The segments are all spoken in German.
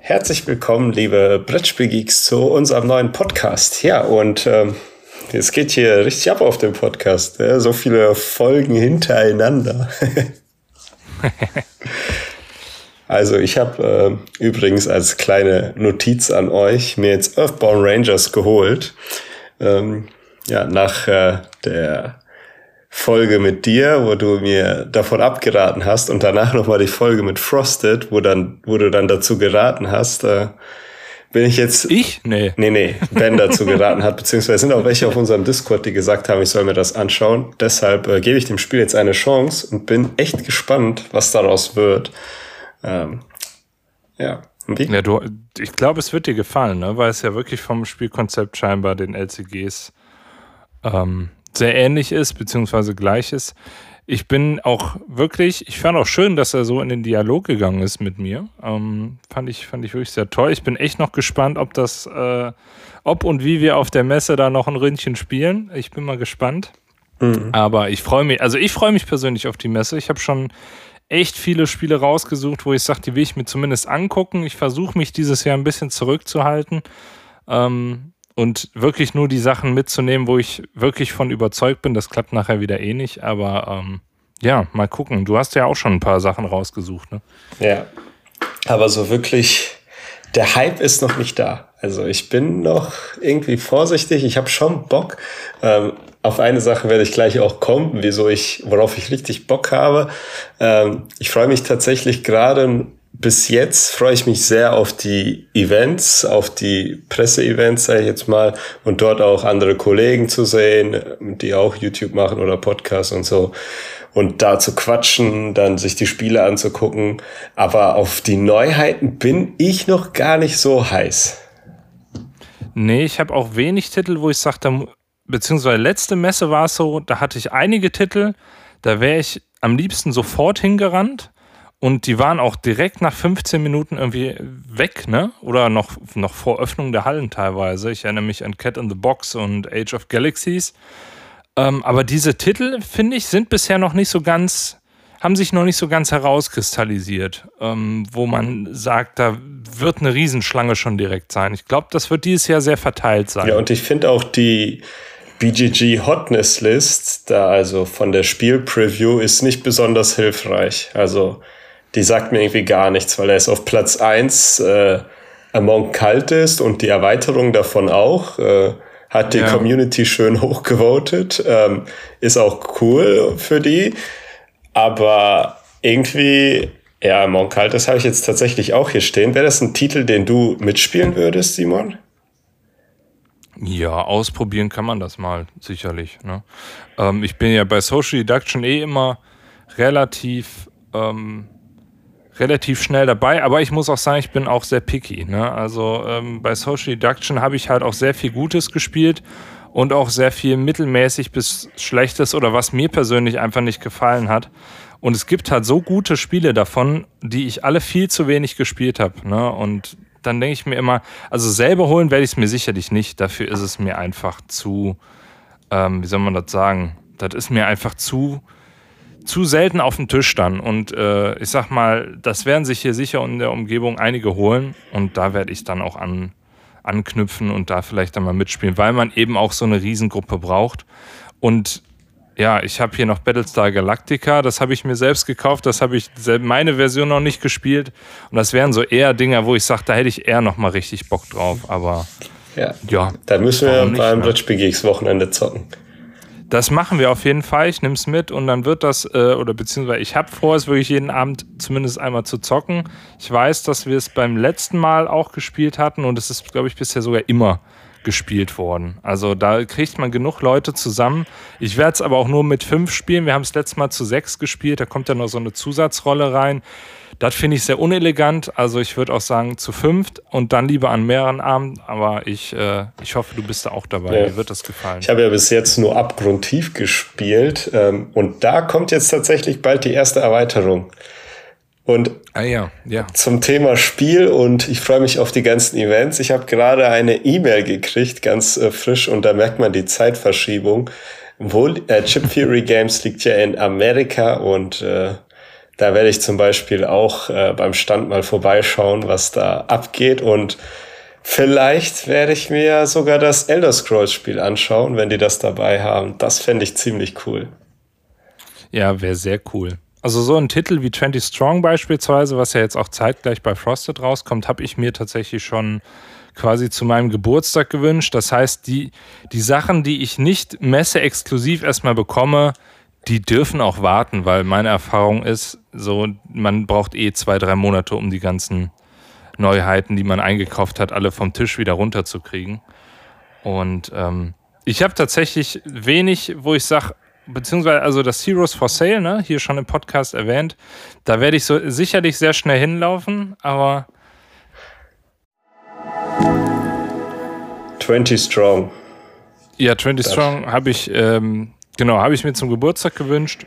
Herzlich willkommen, liebe Brettspielgeeks, zu unserem neuen Podcast. Ja, und ähm, es geht hier richtig ab auf dem Podcast. Ja? So viele Folgen hintereinander. also ich habe äh, übrigens als kleine Notiz an euch mir jetzt Earthbound Rangers geholt. Ähm, ja, nach äh, der Folge mit dir, wo du mir davon abgeraten hast und danach nochmal die Folge mit Frosted, wo dann, wo du dann dazu geraten hast, äh, bin ich jetzt. Ich? Nee. Nee, nee, Ben dazu geraten hat, beziehungsweise sind auch welche auf unserem Discord, die gesagt haben, ich soll mir das anschauen. Deshalb äh, gebe ich dem Spiel jetzt eine Chance und bin echt gespannt, was daraus wird. Ähm, ja. Wie? Ja, du, ich glaube, es wird dir gefallen, ne? weil es ja wirklich vom Spielkonzept scheinbar den LCGs ähm, sehr ähnlich ist, beziehungsweise gleich ist. Ich bin auch wirklich, ich fand auch schön, dass er so in den Dialog gegangen ist mit mir. Ähm, fand, ich, fand ich wirklich sehr toll. Ich bin echt noch gespannt, ob das, äh, ob und wie wir auf der Messe da noch ein Ründchen spielen. Ich bin mal gespannt. Mhm. Aber ich freue mich, also ich freue mich persönlich auf die Messe. Ich habe schon echt viele Spiele rausgesucht, wo ich sage, die will ich mir zumindest angucken. Ich versuche mich dieses Jahr ein bisschen zurückzuhalten. Ähm, und wirklich nur die Sachen mitzunehmen, wo ich wirklich von überzeugt bin. Das klappt nachher wieder eh nicht, aber ähm, ja, mal gucken. Du hast ja auch schon ein paar Sachen rausgesucht, ne? Ja, aber so wirklich, der Hype ist noch nicht da. Also ich bin noch irgendwie vorsichtig. Ich habe schon Bock. Ähm, auf eine Sache werde ich gleich auch kommen, wieso ich, worauf ich richtig Bock habe. Ähm, ich freue mich tatsächlich gerade bis jetzt freue ich mich sehr auf die Events, auf die Presseevents, sage ich jetzt mal, und dort auch andere Kollegen zu sehen, die auch YouTube machen oder Podcasts und so. Und da zu quatschen, dann sich die Spiele anzugucken. Aber auf die Neuheiten bin ich noch gar nicht so heiß. Nee, ich habe auch wenig Titel, wo ich sagte, beziehungsweise letzte Messe war es so, da hatte ich einige Titel, da wäre ich am liebsten sofort hingerannt und die waren auch direkt nach 15 Minuten irgendwie weg, ne? Oder noch, noch vor Öffnung der Hallen teilweise. Ich erinnere mich an Cat in the Box und Age of Galaxies. Ähm, aber diese Titel, finde ich, sind bisher noch nicht so ganz, haben sich noch nicht so ganz herauskristallisiert, ähm, wo man sagt, da wird eine Riesenschlange schon direkt sein. Ich glaube, das wird dieses Jahr sehr verteilt sein. Ja, und ich finde auch die BGG Hotness List, da also von der Spielpreview, ist nicht besonders hilfreich. Also die sagt mir irgendwie gar nichts, weil er ist auf Platz 1 äh, Among Cultist und die Erweiterung davon auch. Äh, hat die ja. Community schön hochgevotet. Ähm, ist auch cool für die. Aber irgendwie, ja, Among Cultist habe ich jetzt tatsächlich auch hier stehen. Wäre das ein Titel, den du mitspielen würdest, Simon? Ja, ausprobieren kann man das mal, sicherlich. Ne? Ähm, ich bin ja bei Social Deduction eh immer relativ ähm, relativ schnell dabei, aber ich muss auch sagen, ich bin auch sehr picky. Ne? Also ähm, bei Social Deduction habe ich halt auch sehr viel Gutes gespielt und auch sehr viel mittelmäßig bis Schlechtes oder was mir persönlich einfach nicht gefallen hat. Und es gibt halt so gute Spiele davon, die ich alle viel zu wenig gespielt habe. Ne? Und dann denke ich mir immer, also selber holen werde ich es mir sicherlich nicht. Dafür ist es mir einfach zu, ähm, wie soll man das sagen? Das ist mir einfach zu zu selten auf dem Tisch dann. Und äh, ich sag mal, das werden sich hier sicher in der Umgebung einige holen. Und da werde ich dann auch an, anknüpfen und da vielleicht dann mal mitspielen, weil man eben auch so eine Riesengruppe braucht. Und ja, ich habe hier noch Battlestar Galactica, das habe ich mir selbst gekauft, das habe ich meine Version noch nicht gespielt. Und das wären so eher Dinger, wo ich sage, da hätte ich eher noch mal richtig Bock drauf. Aber ja, ja da müssen wir beim ne? Brettspiel Wochenende zocken. Das machen wir auf jeden Fall. Ich nehme es mit und dann wird das, äh, oder beziehungsweise ich habe vor, es wirklich jeden Abend zumindest einmal zu zocken. Ich weiß, dass wir es beim letzten Mal auch gespielt hatten und es ist, glaube ich, bisher sogar immer gespielt worden. Also da kriegt man genug Leute zusammen. Ich werde es aber auch nur mit fünf spielen. Wir haben es letztes Mal zu sechs gespielt. Da kommt ja noch so eine Zusatzrolle rein. Das finde ich sehr unelegant. Also ich würde auch sagen zu fünft und dann lieber an mehreren Abenden. Aber ich, äh, ich hoffe, du bist da auch dabei. Ja. Mir wird das gefallen. Ich habe ja bis jetzt nur abgrundtief gespielt. Ähm, und da kommt jetzt tatsächlich bald die erste Erweiterung. Und ah, ja, ja. zum Thema Spiel und ich freue mich auf die ganzen Events. Ich habe gerade eine E-Mail gekriegt, ganz äh, frisch, und da merkt man die Zeitverschiebung. Wohl, äh, Chip Theory Games liegt ja in Amerika und äh, Da werde ich zum Beispiel auch äh, beim Stand mal vorbeischauen, was da abgeht. Und vielleicht werde ich mir sogar das Elder Scrolls Spiel anschauen, wenn die das dabei haben. Das fände ich ziemlich cool. Ja, wäre sehr cool. Also so ein Titel wie 20 Strong beispielsweise, was ja jetzt auch zeitgleich bei Frosted rauskommt, habe ich mir tatsächlich schon quasi zu meinem Geburtstag gewünscht. Das heißt, die, die Sachen, die ich nicht messeexklusiv erstmal bekomme, die dürfen auch warten, weil meine Erfahrung ist, so, man braucht eh zwei, drei Monate, um die ganzen Neuheiten, die man eingekauft hat, alle vom Tisch wieder runterzukriegen. Und ähm, ich habe tatsächlich wenig, wo ich sage, beziehungsweise also das Heroes for Sale, ne, hier schon im Podcast erwähnt, da werde ich so sicherlich sehr schnell hinlaufen, aber 20 Strong. Ja, 20 das. Strong habe ich, ähm, genau, habe ich mir zum Geburtstag gewünscht.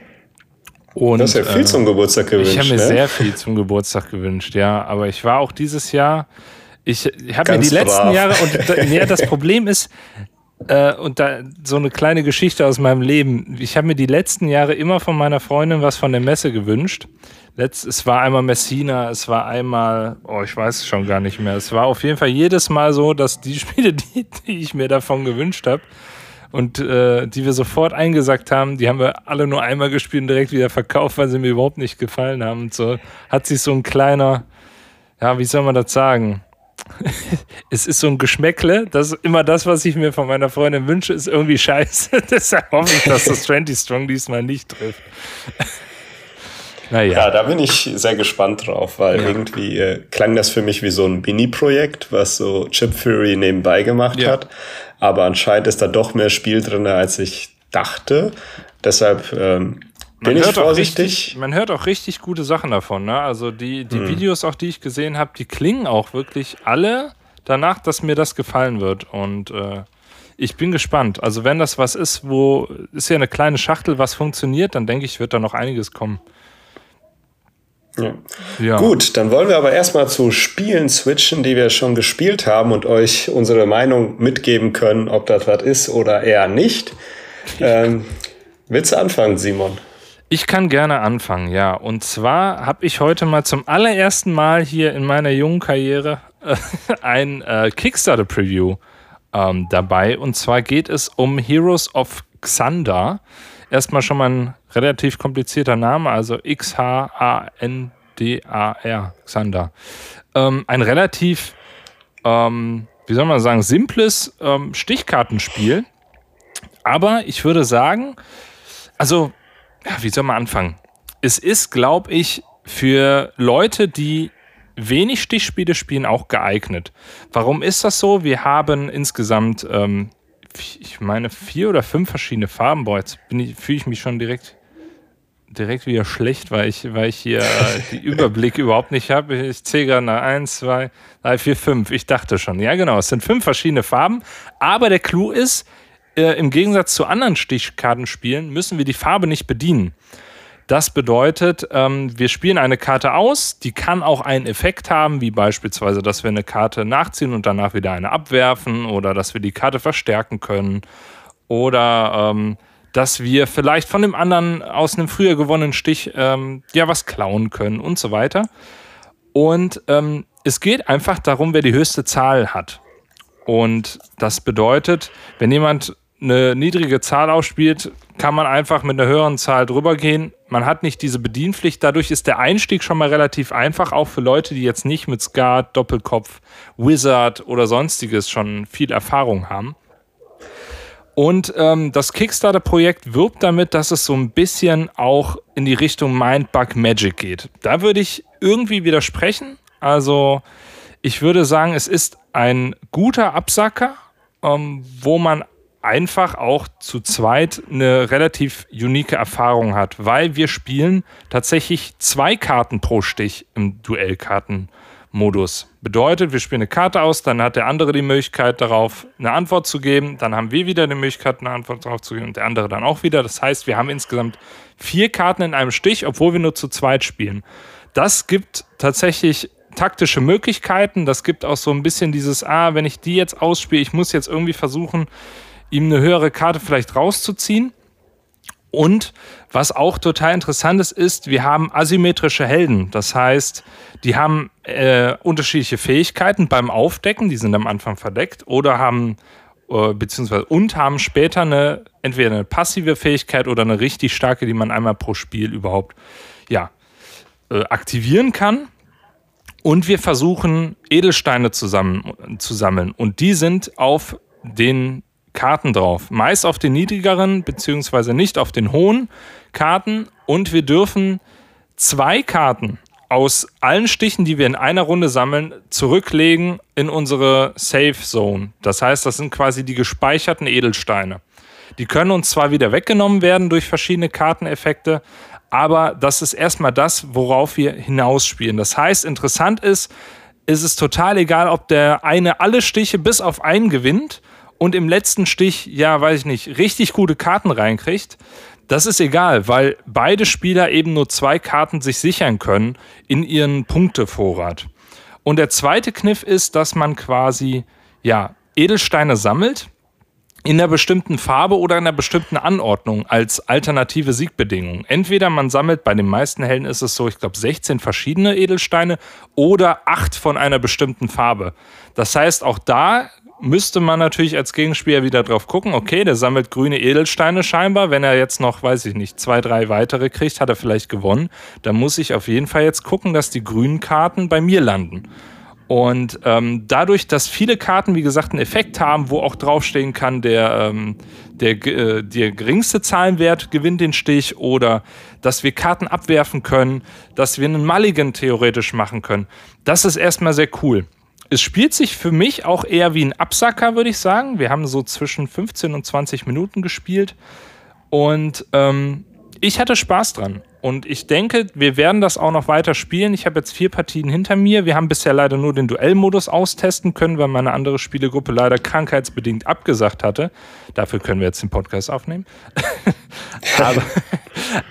Und, du hast ja viel äh, zum Geburtstag gewünscht. Ich habe mir ne? sehr viel zum Geburtstag gewünscht, ja. Aber ich war auch dieses Jahr, ich, ich habe mir die brav. letzten Jahre, und ja, das Problem ist, äh, und da so eine kleine Geschichte aus meinem Leben. Ich habe mir die letzten Jahre immer von meiner Freundin was von der Messe gewünscht. Letzt, es war einmal Messina, es war einmal, oh, ich weiß es schon gar nicht mehr. Es war auf jeden Fall jedes Mal so, dass die Spiele, die, die ich mir davon gewünscht habe und äh, die wir sofort eingesagt haben, die haben wir alle nur einmal gespielt und direkt wieder verkauft, weil sie mir überhaupt nicht gefallen haben. Und so hat sich so ein kleiner, ja, wie soll man das sagen? es ist so ein Geschmäckle, das ist immer das, was ich mir von meiner Freundin wünsche, ist irgendwie scheiße. Deshalb hoffe ich, dass das 20 Strong diesmal nicht trifft. Naja. Ja, da bin ich sehr gespannt drauf, weil ja. irgendwie äh, klang das für mich wie so ein Mini-Projekt, was so Chip Fury nebenbei gemacht ja. hat. Aber anscheinend ist da doch mehr Spiel drin, als ich dachte. Deshalb ähm, bin ich vorsichtig. Richtig, man hört auch richtig gute Sachen davon. Ne? Also die, die hm. Videos, auch die ich gesehen habe, die klingen auch wirklich alle danach, dass mir das gefallen wird. Und äh, ich bin gespannt. Also wenn das was ist, wo ist ja eine kleine Schachtel, was funktioniert, dann denke ich, wird da noch einiges kommen. Ja. ja. Gut, dann wollen wir aber erstmal zu Spielen switchen, die wir schon gespielt haben und euch unsere Meinung mitgeben können, ob das was ist oder eher nicht. Ähm, willst du anfangen, Simon? Ich kann gerne anfangen, ja. Und zwar habe ich heute mal zum allerersten Mal hier in meiner jungen Karriere äh, ein äh, Kickstarter-Preview ähm, dabei. Und zwar geht es um Heroes of Xander erstmal schon mal ein relativ komplizierter Name, also X-H-A-N-D-A-R, Xander. Ähm, ein relativ, ähm, wie soll man sagen, simples ähm, Stichkartenspiel. Aber ich würde sagen, also, ja, wie soll man anfangen? Es ist, glaube ich, für Leute, die wenig Stichspiele spielen, auch geeignet. Warum ist das so? Wir haben insgesamt ähm, ich meine, vier oder fünf verschiedene Farben. Boah, jetzt fühle ich mich schon direkt, direkt wieder schlecht, weil ich, weil ich hier äh, die Überblick überhaupt nicht habe. Ich zähle gerade nach eins, zwei, drei, vier, fünf. Ich dachte schon. Ja, genau. Es sind fünf verschiedene Farben. Aber der Clou ist, äh, im Gegensatz zu anderen Stichkartenspielen müssen wir die Farbe nicht bedienen. Das bedeutet, ähm, wir spielen eine Karte aus, die kann auch einen Effekt haben, wie beispielsweise, dass wir eine Karte nachziehen und danach wieder eine abwerfen oder dass wir die Karte verstärken können oder ähm, dass wir vielleicht von dem anderen aus einem früher gewonnenen Stich ähm, ja was klauen können und so weiter. Und ähm, es geht einfach darum, wer die höchste Zahl hat. Und das bedeutet, wenn jemand eine niedrige Zahl ausspielt, kann man einfach mit einer höheren Zahl drüber gehen. Man hat nicht diese Bedienpflicht. Dadurch ist der Einstieg schon mal relativ einfach, auch für Leute, die jetzt nicht mit Skat, Doppelkopf, Wizard oder sonstiges schon viel Erfahrung haben. Und ähm, das Kickstarter-Projekt wirbt damit, dass es so ein bisschen auch in die Richtung Mindbug Magic geht. Da würde ich irgendwie widersprechen. Also ich würde sagen, es ist ein guter Absacker, ähm, wo man einfach auch zu zweit eine relativ unique Erfahrung hat, weil wir spielen tatsächlich zwei Karten pro Stich im Duellkartenmodus. Bedeutet, wir spielen eine Karte aus, dann hat der andere die Möglichkeit darauf eine Antwort zu geben, dann haben wir wieder die Möglichkeit eine Antwort darauf zu geben und der andere dann auch wieder. Das heißt, wir haben insgesamt vier Karten in einem Stich, obwohl wir nur zu zweit spielen. Das gibt tatsächlich taktische Möglichkeiten. Das gibt auch so ein bisschen dieses, ah, wenn ich die jetzt ausspiele, ich muss jetzt irgendwie versuchen, ihm eine höhere Karte vielleicht rauszuziehen. Und was auch total interessant ist, ist, wir haben asymmetrische Helden. Das heißt, die haben äh, unterschiedliche Fähigkeiten beim Aufdecken, die sind am Anfang verdeckt, oder haben äh, beziehungsweise und haben später eine entweder eine passive Fähigkeit oder eine richtig starke, die man einmal pro Spiel überhaupt ja, äh, aktivieren kann. Und wir versuchen Edelsteine zusammen, zu sammeln. Und die sind auf den Karten drauf. Meist auf den niedrigeren, beziehungsweise nicht auf den hohen Karten. Und wir dürfen zwei Karten aus allen Stichen, die wir in einer Runde sammeln, zurücklegen in unsere Safe Zone. Das heißt, das sind quasi die gespeicherten Edelsteine. Die können uns zwar wieder weggenommen werden durch verschiedene Karteneffekte, aber das ist erstmal das, worauf wir hinausspielen. Das heißt, interessant ist, ist es total egal, ob der eine alle Stiche bis auf einen gewinnt und im letzten Stich, ja, weiß ich nicht, richtig gute Karten reinkriegt. Das ist egal, weil beide Spieler eben nur zwei Karten sich sichern können in ihren Punktevorrat. Und der zweite Kniff ist, dass man quasi ja, Edelsteine sammelt in einer bestimmten Farbe oder in einer bestimmten Anordnung als alternative Siegbedingung. Entweder man sammelt, bei den meisten Helden ist es so, ich glaube 16 verschiedene Edelsteine oder acht von einer bestimmten Farbe. Das heißt, auch da müsste man natürlich als Gegenspieler wieder drauf gucken, okay, der sammelt grüne Edelsteine scheinbar. Wenn er jetzt noch, weiß ich nicht, zwei, drei weitere kriegt, hat er vielleicht gewonnen. Dann muss ich auf jeden Fall jetzt gucken, dass die grünen Karten bei mir landen. Und ähm, dadurch, dass viele Karten, wie gesagt, einen Effekt haben, wo auch draufstehen kann, der, ähm, der, äh, der geringste Zahlenwert gewinnt den Stich oder dass wir Karten abwerfen können, dass wir einen Mulligan theoretisch machen können, das ist erstmal sehr cool es spielt sich für mich auch eher wie ein Absacker, würde ich sagen. Wir haben so zwischen 15 und 20 Minuten gespielt und ähm, ich hatte Spaß dran. Und ich denke, wir werden das auch noch weiter spielen. Ich habe jetzt vier Partien hinter mir. Wir haben bisher leider nur den Duellmodus austesten können, weil meine andere Spielegruppe leider krankheitsbedingt abgesagt hatte. Dafür können wir jetzt den Podcast aufnehmen. aber,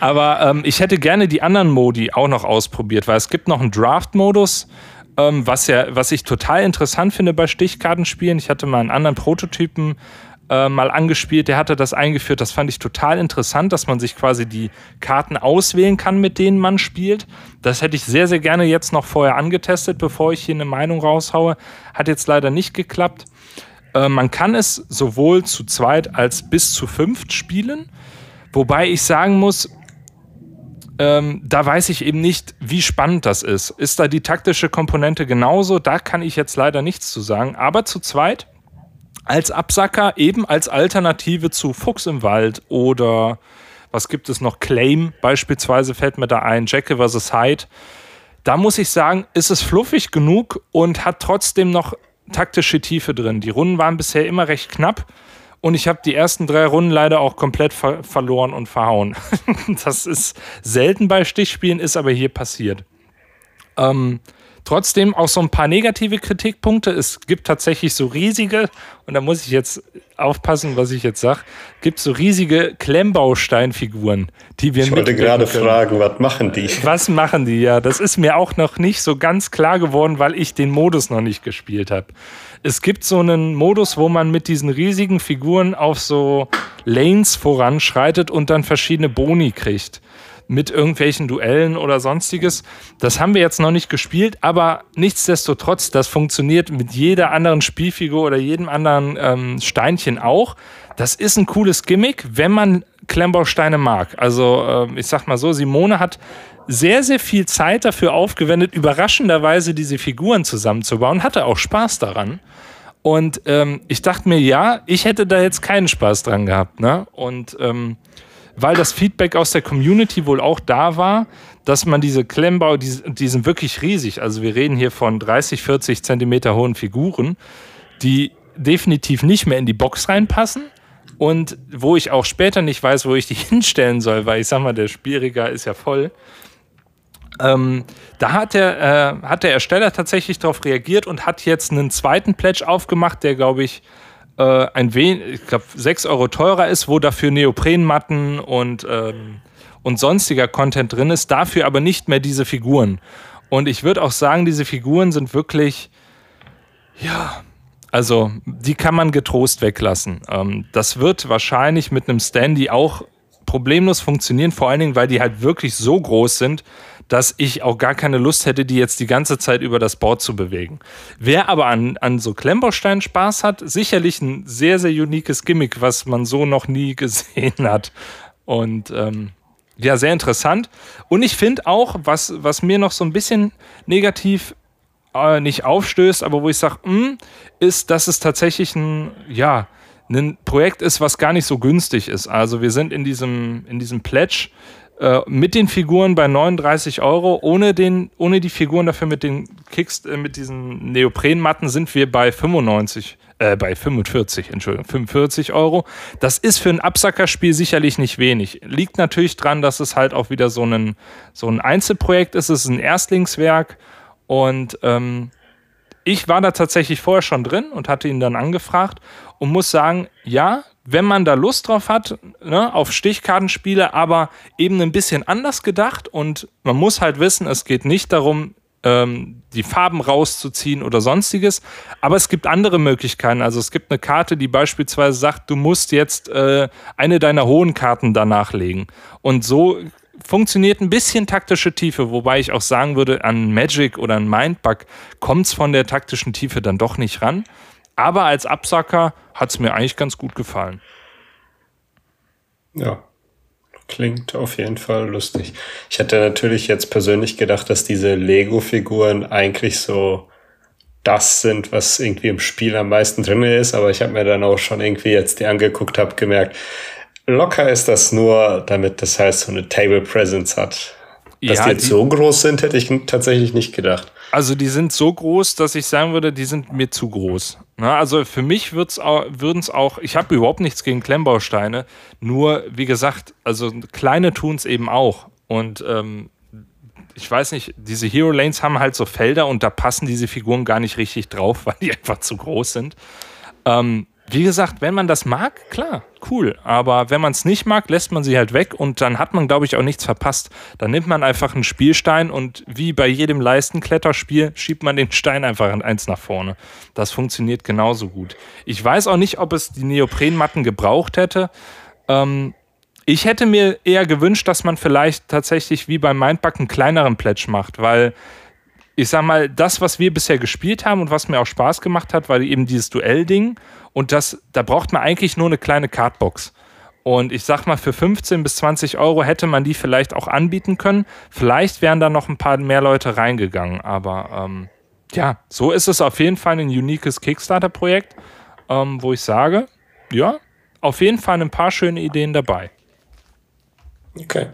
aber ähm, ich hätte gerne die anderen Modi auch noch ausprobiert, weil es gibt noch einen Draft-Modus ähm, was ja, was ich total interessant finde bei Stichkartenspielen. Ich hatte mal einen anderen Prototypen äh, mal angespielt, der hatte das eingeführt. Das fand ich total interessant, dass man sich quasi die Karten auswählen kann, mit denen man spielt. Das hätte ich sehr, sehr gerne jetzt noch vorher angetestet, bevor ich hier eine Meinung raushaue. Hat jetzt leider nicht geklappt. Äh, man kann es sowohl zu zweit als bis zu fünft spielen. Wobei ich sagen muss, ähm, da weiß ich eben nicht, wie spannend das ist. Ist da die taktische Komponente genauso? Da kann ich jetzt leider nichts zu sagen. Aber zu zweit als Absacker, eben als Alternative zu Fuchs im Wald oder was gibt es noch? Claim beispielsweise fällt mir da ein, Jackie vs. Hyde. Da muss ich sagen, ist es fluffig genug und hat trotzdem noch taktische Tiefe drin. Die Runden waren bisher immer recht knapp. Und ich habe die ersten drei Runden leider auch komplett ver verloren und verhauen. das ist selten bei Stichspielen, ist aber hier passiert. Ähm, trotzdem auch so ein paar negative Kritikpunkte. Es gibt tatsächlich so riesige, und da muss ich jetzt aufpassen, was ich jetzt sage, gibt so riesige Klemmbausteinfiguren, die wir Ich wollte gerade können. fragen, was machen die? Was machen die? Ja, das ist mir auch noch nicht so ganz klar geworden, weil ich den Modus noch nicht gespielt habe es gibt so einen Modus, wo man mit diesen riesigen Figuren auf so Lanes voranschreitet und dann verschiedene Boni kriegt. Mit irgendwelchen Duellen oder sonstiges. Das haben wir jetzt noch nicht gespielt, aber nichtsdestotrotz, das funktioniert mit jeder anderen Spielfigur oder jedem anderen ähm, Steinchen auch. Das ist ein cooles Gimmick, wenn man Klemmbausteine mag. Also, äh, ich sag mal so, Simone hat sehr, sehr viel Zeit dafür aufgewendet, überraschenderweise diese Figuren zusammenzubauen, hatte auch Spaß daran. Und ähm, ich dachte mir, ja, ich hätte da jetzt keinen Spaß dran gehabt. Ne? Und ähm, weil das Feedback aus der Community wohl auch da war, dass man diese Klemmbau, die, die sind wirklich riesig. Also wir reden hier von 30, 40 Zentimeter hohen Figuren, die definitiv nicht mehr in die Box reinpassen und wo ich auch später nicht weiß, wo ich die hinstellen soll, weil ich sag mal, der Spielregal ist ja voll. Ähm, da hat der, äh, hat der Ersteller tatsächlich darauf reagiert und hat jetzt einen zweiten Pledge aufgemacht, der, glaube ich, äh, ein wenig, ich glaube, 6 Euro teurer ist, wo dafür Neoprenmatten und, ähm, und sonstiger Content drin ist, dafür aber nicht mehr diese Figuren. Und ich würde auch sagen, diese Figuren sind wirklich, ja, also die kann man getrost weglassen. Ähm, das wird wahrscheinlich mit einem Standy auch problemlos funktionieren, vor allen Dingen, weil die halt wirklich so groß sind, dass ich auch gar keine Lust hätte, die jetzt die ganze Zeit über das Board zu bewegen. Wer aber an, an so Klemmbausteinen Spaß hat, sicherlich ein sehr, sehr uniques Gimmick, was man so noch nie gesehen hat. Und ähm, ja, sehr interessant. Und ich finde auch, was, was mir noch so ein bisschen negativ äh, nicht aufstößt, aber wo ich sage, hm, ist, dass es tatsächlich ein, ja, ein Projekt ist, was gar nicht so günstig ist. Also wir sind in diesem, in diesem Pledge äh, mit den Figuren bei 39 Euro, ohne, den, ohne die Figuren dafür mit den Kicks, äh, mit diesen Neoprenmatten sind wir bei 95, äh, bei 45, Entschuldigung, 45 Euro. Das ist für ein Absackerspiel sicherlich nicht wenig. Liegt natürlich dran, dass es halt auch wieder so ein, so ein Einzelprojekt ist. Es ist ein Erstlingswerk und ähm, ich war da tatsächlich vorher schon drin und hatte ihn dann angefragt und muss sagen, ja, wenn man da Lust drauf hat, ne, auf Stichkartenspiele, aber eben ein bisschen anders gedacht und man muss halt wissen, es geht nicht darum, ähm, die Farben rauszuziehen oder sonstiges, aber es gibt andere Möglichkeiten. Also es gibt eine Karte, die beispielsweise sagt, du musst jetzt äh, eine deiner hohen Karten danach legen. Und so funktioniert ein bisschen taktische Tiefe, wobei ich auch sagen würde, an Magic oder an Mindbug kommt es von der taktischen Tiefe dann doch nicht ran. Aber als Absacker hat es mir eigentlich ganz gut gefallen. Ja, klingt auf jeden Fall lustig. Ich hätte natürlich jetzt persönlich gedacht, dass diese Lego-Figuren eigentlich so das sind, was irgendwie im Spiel am meisten drin ist, aber ich habe mir dann auch schon irgendwie jetzt die angeguckt, habe gemerkt, locker ist das nur, damit das heißt so eine Table Presence hat. Dass ja, die jetzt so groß sind, hätte ich tatsächlich nicht gedacht. Also die sind so groß, dass ich sagen würde, die sind mir zu groß. Na, also für mich würden es auch, ich habe überhaupt nichts gegen Klemmbausteine, nur wie gesagt, also kleine tun es eben auch. Und ähm, ich weiß nicht, diese Hero Lanes haben halt so Felder und da passen diese Figuren gar nicht richtig drauf, weil die einfach zu groß sind. Ähm, wie gesagt, wenn man das mag, klar, cool. Aber wenn man es nicht mag, lässt man sie halt weg und dann hat man, glaube ich, auch nichts verpasst. Dann nimmt man einfach einen Spielstein und wie bei jedem Leistenkletterspiel schiebt man den Stein einfach eins nach vorne. Das funktioniert genauso gut. Ich weiß auch nicht, ob es die Neoprenmatten gebraucht hätte. Ähm, ich hätte mir eher gewünscht, dass man vielleicht tatsächlich wie beim Mindbug einen kleineren Pledge macht, weil ich sag mal, das, was wir bisher gespielt haben und was mir auch Spaß gemacht hat, war eben dieses Duell-Ding. Und das, da braucht man eigentlich nur eine kleine Cardbox. Und ich sag mal, für 15 bis 20 Euro hätte man die vielleicht auch anbieten können. Vielleicht wären da noch ein paar mehr Leute reingegangen. Aber ähm, ja, so ist es auf jeden Fall ein uniques Kickstarter-Projekt, ähm, wo ich sage, ja, auf jeden Fall ein paar schöne Ideen dabei. Okay.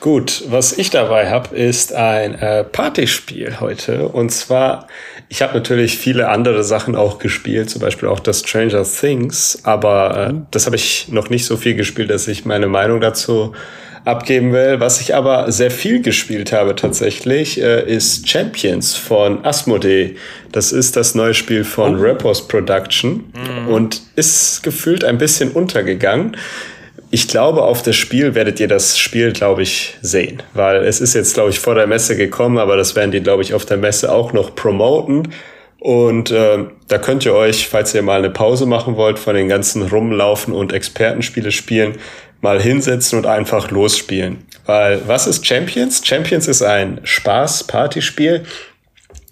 Gut, was ich dabei habe, ist ein äh, Partyspiel heute. Und zwar, ich habe natürlich viele andere Sachen auch gespielt, zum Beispiel auch das Stranger Things, aber äh, mhm. das habe ich noch nicht so viel gespielt, dass ich meine Meinung dazu abgeben will. Was ich aber sehr viel gespielt habe tatsächlich, äh, ist Champions von Asmodee. Das ist das neue Spiel von oh. Rappers Production mhm. und ist gefühlt ein bisschen untergegangen ich glaube, auf das Spiel werdet ihr das Spiel, glaube ich, sehen. Weil es ist jetzt, glaube ich, vor der Messe gekommen, aber das werden die, glaube ich, auf der Messe auch noch promoten. Und äh, da könnt ihr euch, falls ihr mal eine Pause machen wollt von den ganzen Rumlaufen und Expertenspiele spielen, mal hinsetzen und einfach losspielen. Weil was ist Champions? Champions ist ein Spaß-Partyspiel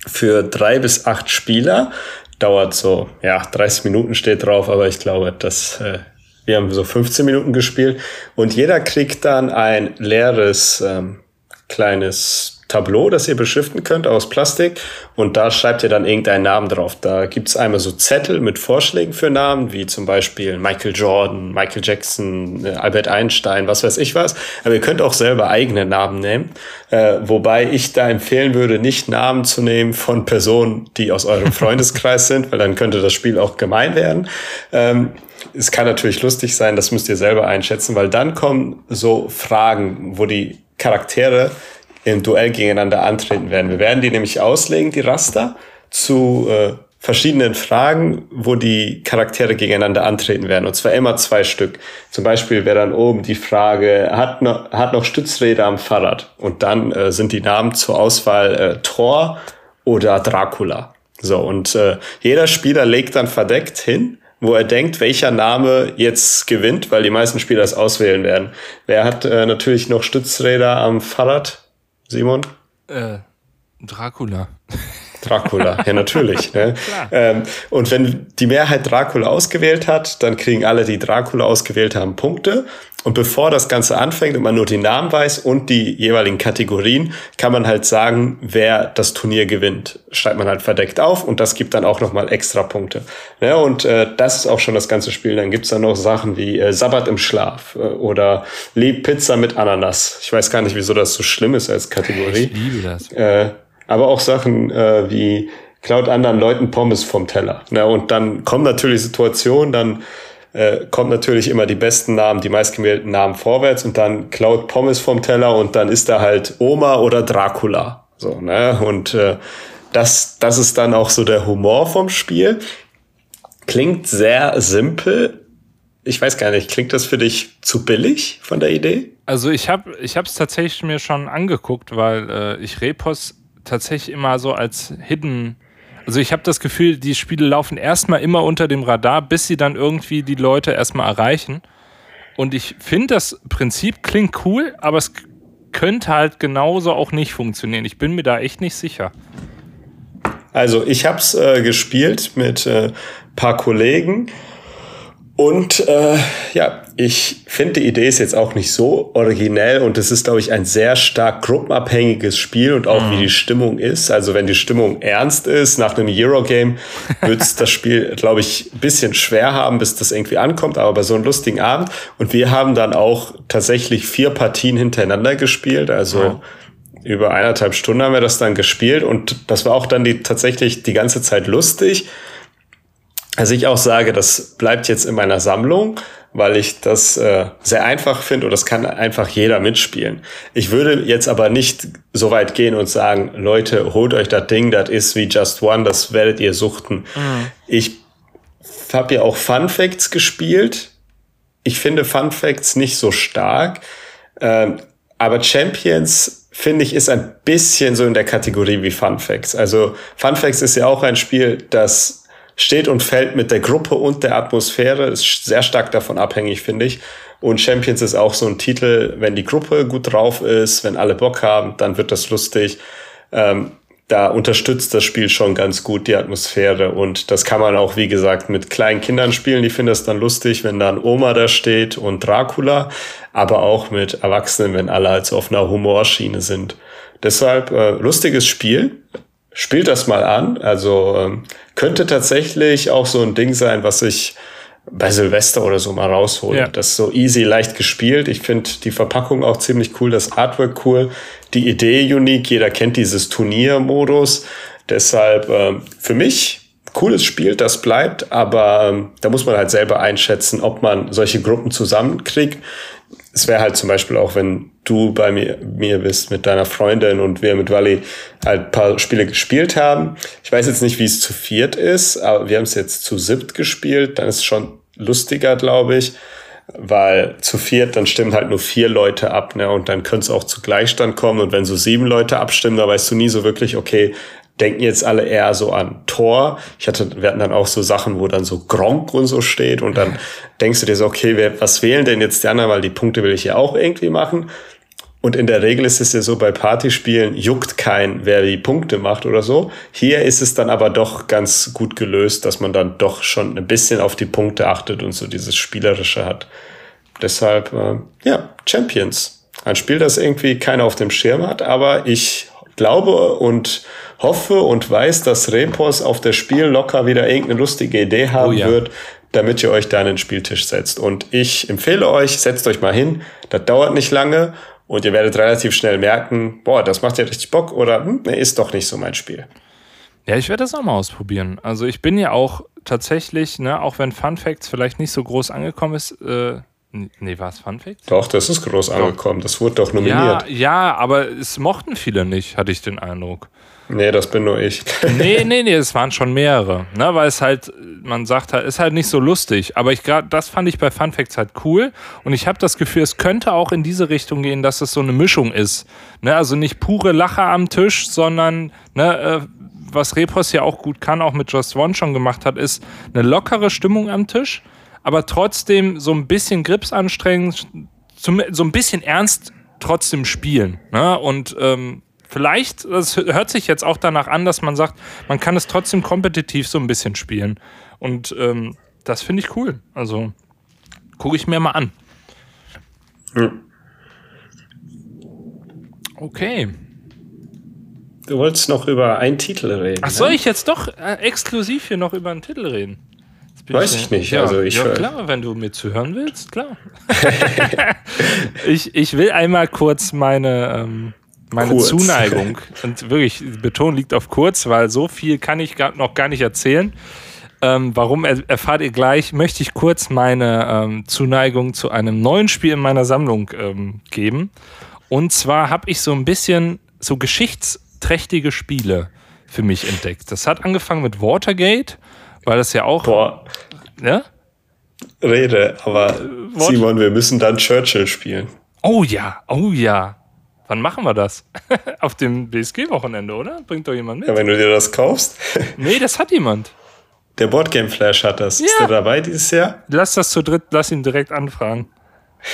für drei bis acht Spieler. Dauert so, ja, 30 Minuten steht drauf, aber ich glaube, das äh, wir haben so 15 Minuten gespielt und jeder kriegt dann ein leeres ähm, kleines Tableau, das ihr beschriften könnt aus Plastik und da schreibt ihr dann irgendeinen Namen drauf. Da gibt's einmal so Zettel mit Vorschlägen für Namen, wie zum Beispiel Michael Jordan, Michael Jackson, äh, Albert Einstein, was weiß ich was. Aber ihr könnt auch selber eigene Namen nehmen, äh, wobei ich da empfehlen würde, nicht Namen zu nehmen von Personen, die aus eurem Freundeskreis sind, weil dann könnte das Spiel auch gemein werden. Ähm, es kann natürlich lustig sein, das müsst ihr selber einschätzen, weil dann kommen so Fragen, wo die Charaktere im Duell gegeneinander antreten werden. Wir werden die nämlich auslegen, die Raster, zu äh, verschiedenen Fragen, wo die Charaktere gegeneinander antreten werden. Und zwar immer zwei Stück. Zum Beispiel wäre dann oben die Frage, hat noch, hat noch Stützräder am Fahrrad? Und dann äh, sind die Namen zur Auswahl äh, Thor oder Dracula. So, und äh, jeder Spieler legt dann verdeckt hin wo er denkt, welcher Name jetzt gewinnt, weil die meisten Spieler es auswählen werden. Wer hat äh, natürlich noch Stützräder am Fahrrad? Simon? Äh, Dracula. Dracula, ja natürlich. Ne? Ähm, und wenn die Mehrheit Dracula ausgewählt hat, dann kriegen alle, die Dracula ausgewählt haben, Punkte. Und bevor das Ganze anfängt und man nur die Namen weiß und die jeweiligen Kategorien, kann man halt sagen, wer das Turnier gewinnt. Schreibt man halt verdeckt auf und das gibt dann auch nochmal extra Punkte. Ja, und äh, das ist auch schon das ganze Spiel. Dann gibt's dann noch Sachen wie äh, Sabbat im Schlaf äh, oder Pizza mit Ananas. Ich weiß gar nicht, wieso das so schlimm ist als Kategorie. Ich liebe das. Äh, aber auch Sachen äh, wie klaut anderen Leuten Pommes vom Teller. Ne? Und dann kommen natürlich Situationen, dann äh, kommt natürlich immer die besten Namen, die meistgewählten Namen vorwärts und dann klaut Pommes vom Teller und dann ist da halt Oma oder Dracula. So, ne? Und äh, das, das ist dann auch so der Humor vom Spiel. Klingt sehr simpel. Ich weiß gar nicht, klingt das für dich zu billig von der Idee? Also ich habe ich es tatsächlich mir schon angeguckt, weil äh, ich Repos tatsächlich immer so als Hidden. Also ich habe das Gefühl, die Spiele laufen erstmal immer unter dem Radar, bis sie dann irgendwie die Leute erstmal erreichen. Und ich finde, das Prinzip klingt cool, aber es könnte halt genauso auch nicht funktionieren. Ich bin mir da echt nicht sicher. Also ich habe es äh, gespielt mit äh, paar Kollegen und äh, ja, ich finde die Idee ist jetzt auch nicht so originell und es ist, glaube ich, ein sehr stark gruppenabhängiges Spiel und auch mhm. wie die Stimmung ist. Also wenn die Stimmung ernst ist, nach einem Eurogame wird es das Spiel, glaube ich, ein bisschen schwer haben, bis das irgendwie ankommt, aber bei so einem lustigen Abend. Und wir haben dann auch tatsächlich vier Partien hintereinander gespielt, also mhm über eineinhalb Stunden haben wir das dann gespielt und das war auch dann die tatsächlich die ganze Zeit lustig. Also ich auch sage, das bleibt jetzt in meiner Sammlung, weil ich das äh, sehr einfach finde und das kann einfach jeder mitspielen. Ich würde jetzt aber nicht so weit gehen und sagen, Leute, holt euch das Ding, das ist wie Just One, das werdet ihr suchten. Mhm. Ich habe ja auch Fun Facts gespielt. Ich finde Fun Facts nicht so stark, ähm, aber Champions finde ich ist ein bisschen so in der Kategorie wie Fun Facts. Also Fun Facts ist ja auch ein Spiel, das steht und fällt mit der Gruppe und der Atmosphäre, ist sehr stark davon abhängig, finde ich. Und Champions ist auch so ein Titel, wenn die Gruppe gut drauf ist, wenn alle Bock haben, dann wird das lustig. Ähm, da unterstützt das Spiel schon ganz gut die Atmosphäre und das kann man auch, wie gesagt, mit kleinen Kindern spielen. Die finden das dann lustig, wenn dann Oma da steht und Dracula, aber auch mit Erwachsenen, wenn alle als auf einer Humorschiene sind. Deshalb äh, lustiges Spiel, spielt das mal an. Also ähm, könnte tatsächlich auch so ein Ding sein, was ich bei Silvester oder so mal raushole. Ja. Das ist so easy, leicht gespielt. Ich finde die Verpackung auch ziemlich cool, das Artwork cool, die Idee unique. Jeder kennt dieses Turniermodus. Deshalb ähm, für mich cooles Spiel, das bleibt, aber ähm, da muss man halt selber einschätzen, ob man solche Gruppen zusammenkriegt es wäre halt zum Beispiel auch, wenn du bei mir, mir bist mit deiner Freundin und wir mit Wally halt paar Spiele gespielt haben. Ich weiß jetzt nicht, wie es zu viert ist, aber wir haben es jetzt zu siebt gespielt. Dann ist es schon lustiger, glaube ich, weil zu viert, dann stimmen halt nur vier Leute ab, ne? Und dann könnte es auch zu Gleichstand kommen. Und wenn so sieben Leute abstimmen, da weißt du nie so wirklich, okay, denken jetzt alle eher so an Tor. Ich hatte, wir hatten dann auch so Sachen, wo dann so Gronk und so steht und dann denkst du dir so, okay, wer, was wählen denn jetzt die anderen, weil die Punkte will ich ja auch irgendwie machen. Und in der Regel ist es ja so, bei Partyspielen juckt kein, wer die Punkte macht oder so. Hier ist es dann aber doch ganz gut gelöst, dass man dann doch schon ein bisschen auf die Punkte achtet und so dieses Spielerische hat. Deshalb, äh, ja, Champions. Ein Spiel, das irgendwie keiner auf dem Schirm hat, aber ich glaube und hoffe und weiß, dass Repos auf das Spiel locker wieder irgendeine lustige Idee haben oh ja. wird, damit ihr euch da an den Spieltisch setzt. Und ich empfehle euch, setzt euch mal hin. Das dauert nicht lange und ihr werdet relativ schnell merken, boah, das macht ja richtig Bock oder hm, ist doch nicht so mein Spiel. Ja, ich werde das auch mal ausprobieren. Also ich bin ja auch tatsächlich, ne, auch wenn Fun Facts vielleicht nicht so groß angekommen ist, äh, Nee, war es Fun Facts? Doch, das ist groß angekommen. Das wurde doch nominiert. Ja, ja, aber es mochten viele nicht, hatte ich den Eindruck. Nee, das bin nur ich. nee, nee, nee, es waren schon mehrere. Ne, weil es halt, man sagt halt, ist halt nicht so lustig. Aber ich gerade, das fand ich bei Fun Facts halt cool. Und ich habe das Gefühl, es könnte auch in diese Richtung gehen, dass es so eine Mischung ist. Ne, also nicht pure Lacher am Tisch, sondern ne, äh, was Repos ja auch gut kann, auch mit Just One schon gemacht hat, ist eine lockere Stimmung am Tisch, aber trotzdem so ein bisschen Grips anstrengen, so ein bisschen ernst trotzdem spielen. Ne? Und ähm, vielleicht, das hört sich jetzt auch danach an, dass man sagt, man kann es trotzdem kompetitiv so ein bisschen spielen. Und ähm, das finde ich cool. Also gucke ich mir mal an. Okay. Du wolltest noch über einen Titel reden. Ach, soll ne? ich jetzt doch äh, exklusiv hier noch über einen Titel reden? Weiß ich nicht. Ja, also ich ja klar, wenn du mir zuhören willst, klar. ich, ich will einmal kurz meine, ähm, meine kurz. Zuneigung, und wirklich, Beton liegt auf kurz, weil so viel kann ich gar, noch gar nicht erzählen. Ähm, warum erfahrt ihr gleich, möchte ich kurz meine ähm, Zuneigung zu einem neuen Spiel in meiner Sammlung ähm, geben. Und zwar habe ich so ein bisschen so geschichtsträchtige Spiele für mich entdeckt. Das hat angefangen mit Watergate, weil das ja auch. Boah. Ja? Rede, aber äh, Simon, wir müssen dann Churchill spielen. Oh ja, oh ja. Wann machen wir das? Auf dem BSG-Wochenende, oder? Bringt doch jemand mit. Ja, wenn du dir das kaufst. nee, das hat jemand. Der Boardgame Flash hat das. Ja. Ist der dabei dieses Jahr? Lass das zu dritt, lass ihn direkt anfragen.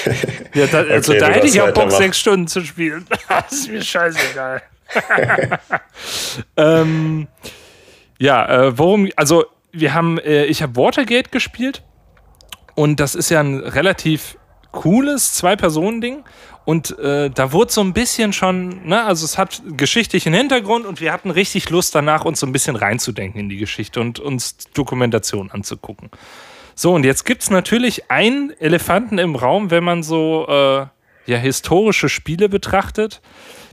ja, da, also okay, da hätte ich auch Bock, sechs Stunden zu spielen. das ist mir scheißegal. ähm, ja, äh, worum, also wir haben, äh, ich habe Watergate gespielt und das ist ja ein relativ cooles Zwei-Personen-Ding. Und äh, da wurde so ein bisschen schon, ne, also es hat geschichtlichen Hintergrund und wir hatten richtig Lust danach, uns so ein bisschen reinzudenken in die Geschichte und uns Dokumentation anzugucken. So, und jetzt gibt es natürlich einen Elefanten im Raum, wenn man so äh, ja, historische Spiele betrachtet.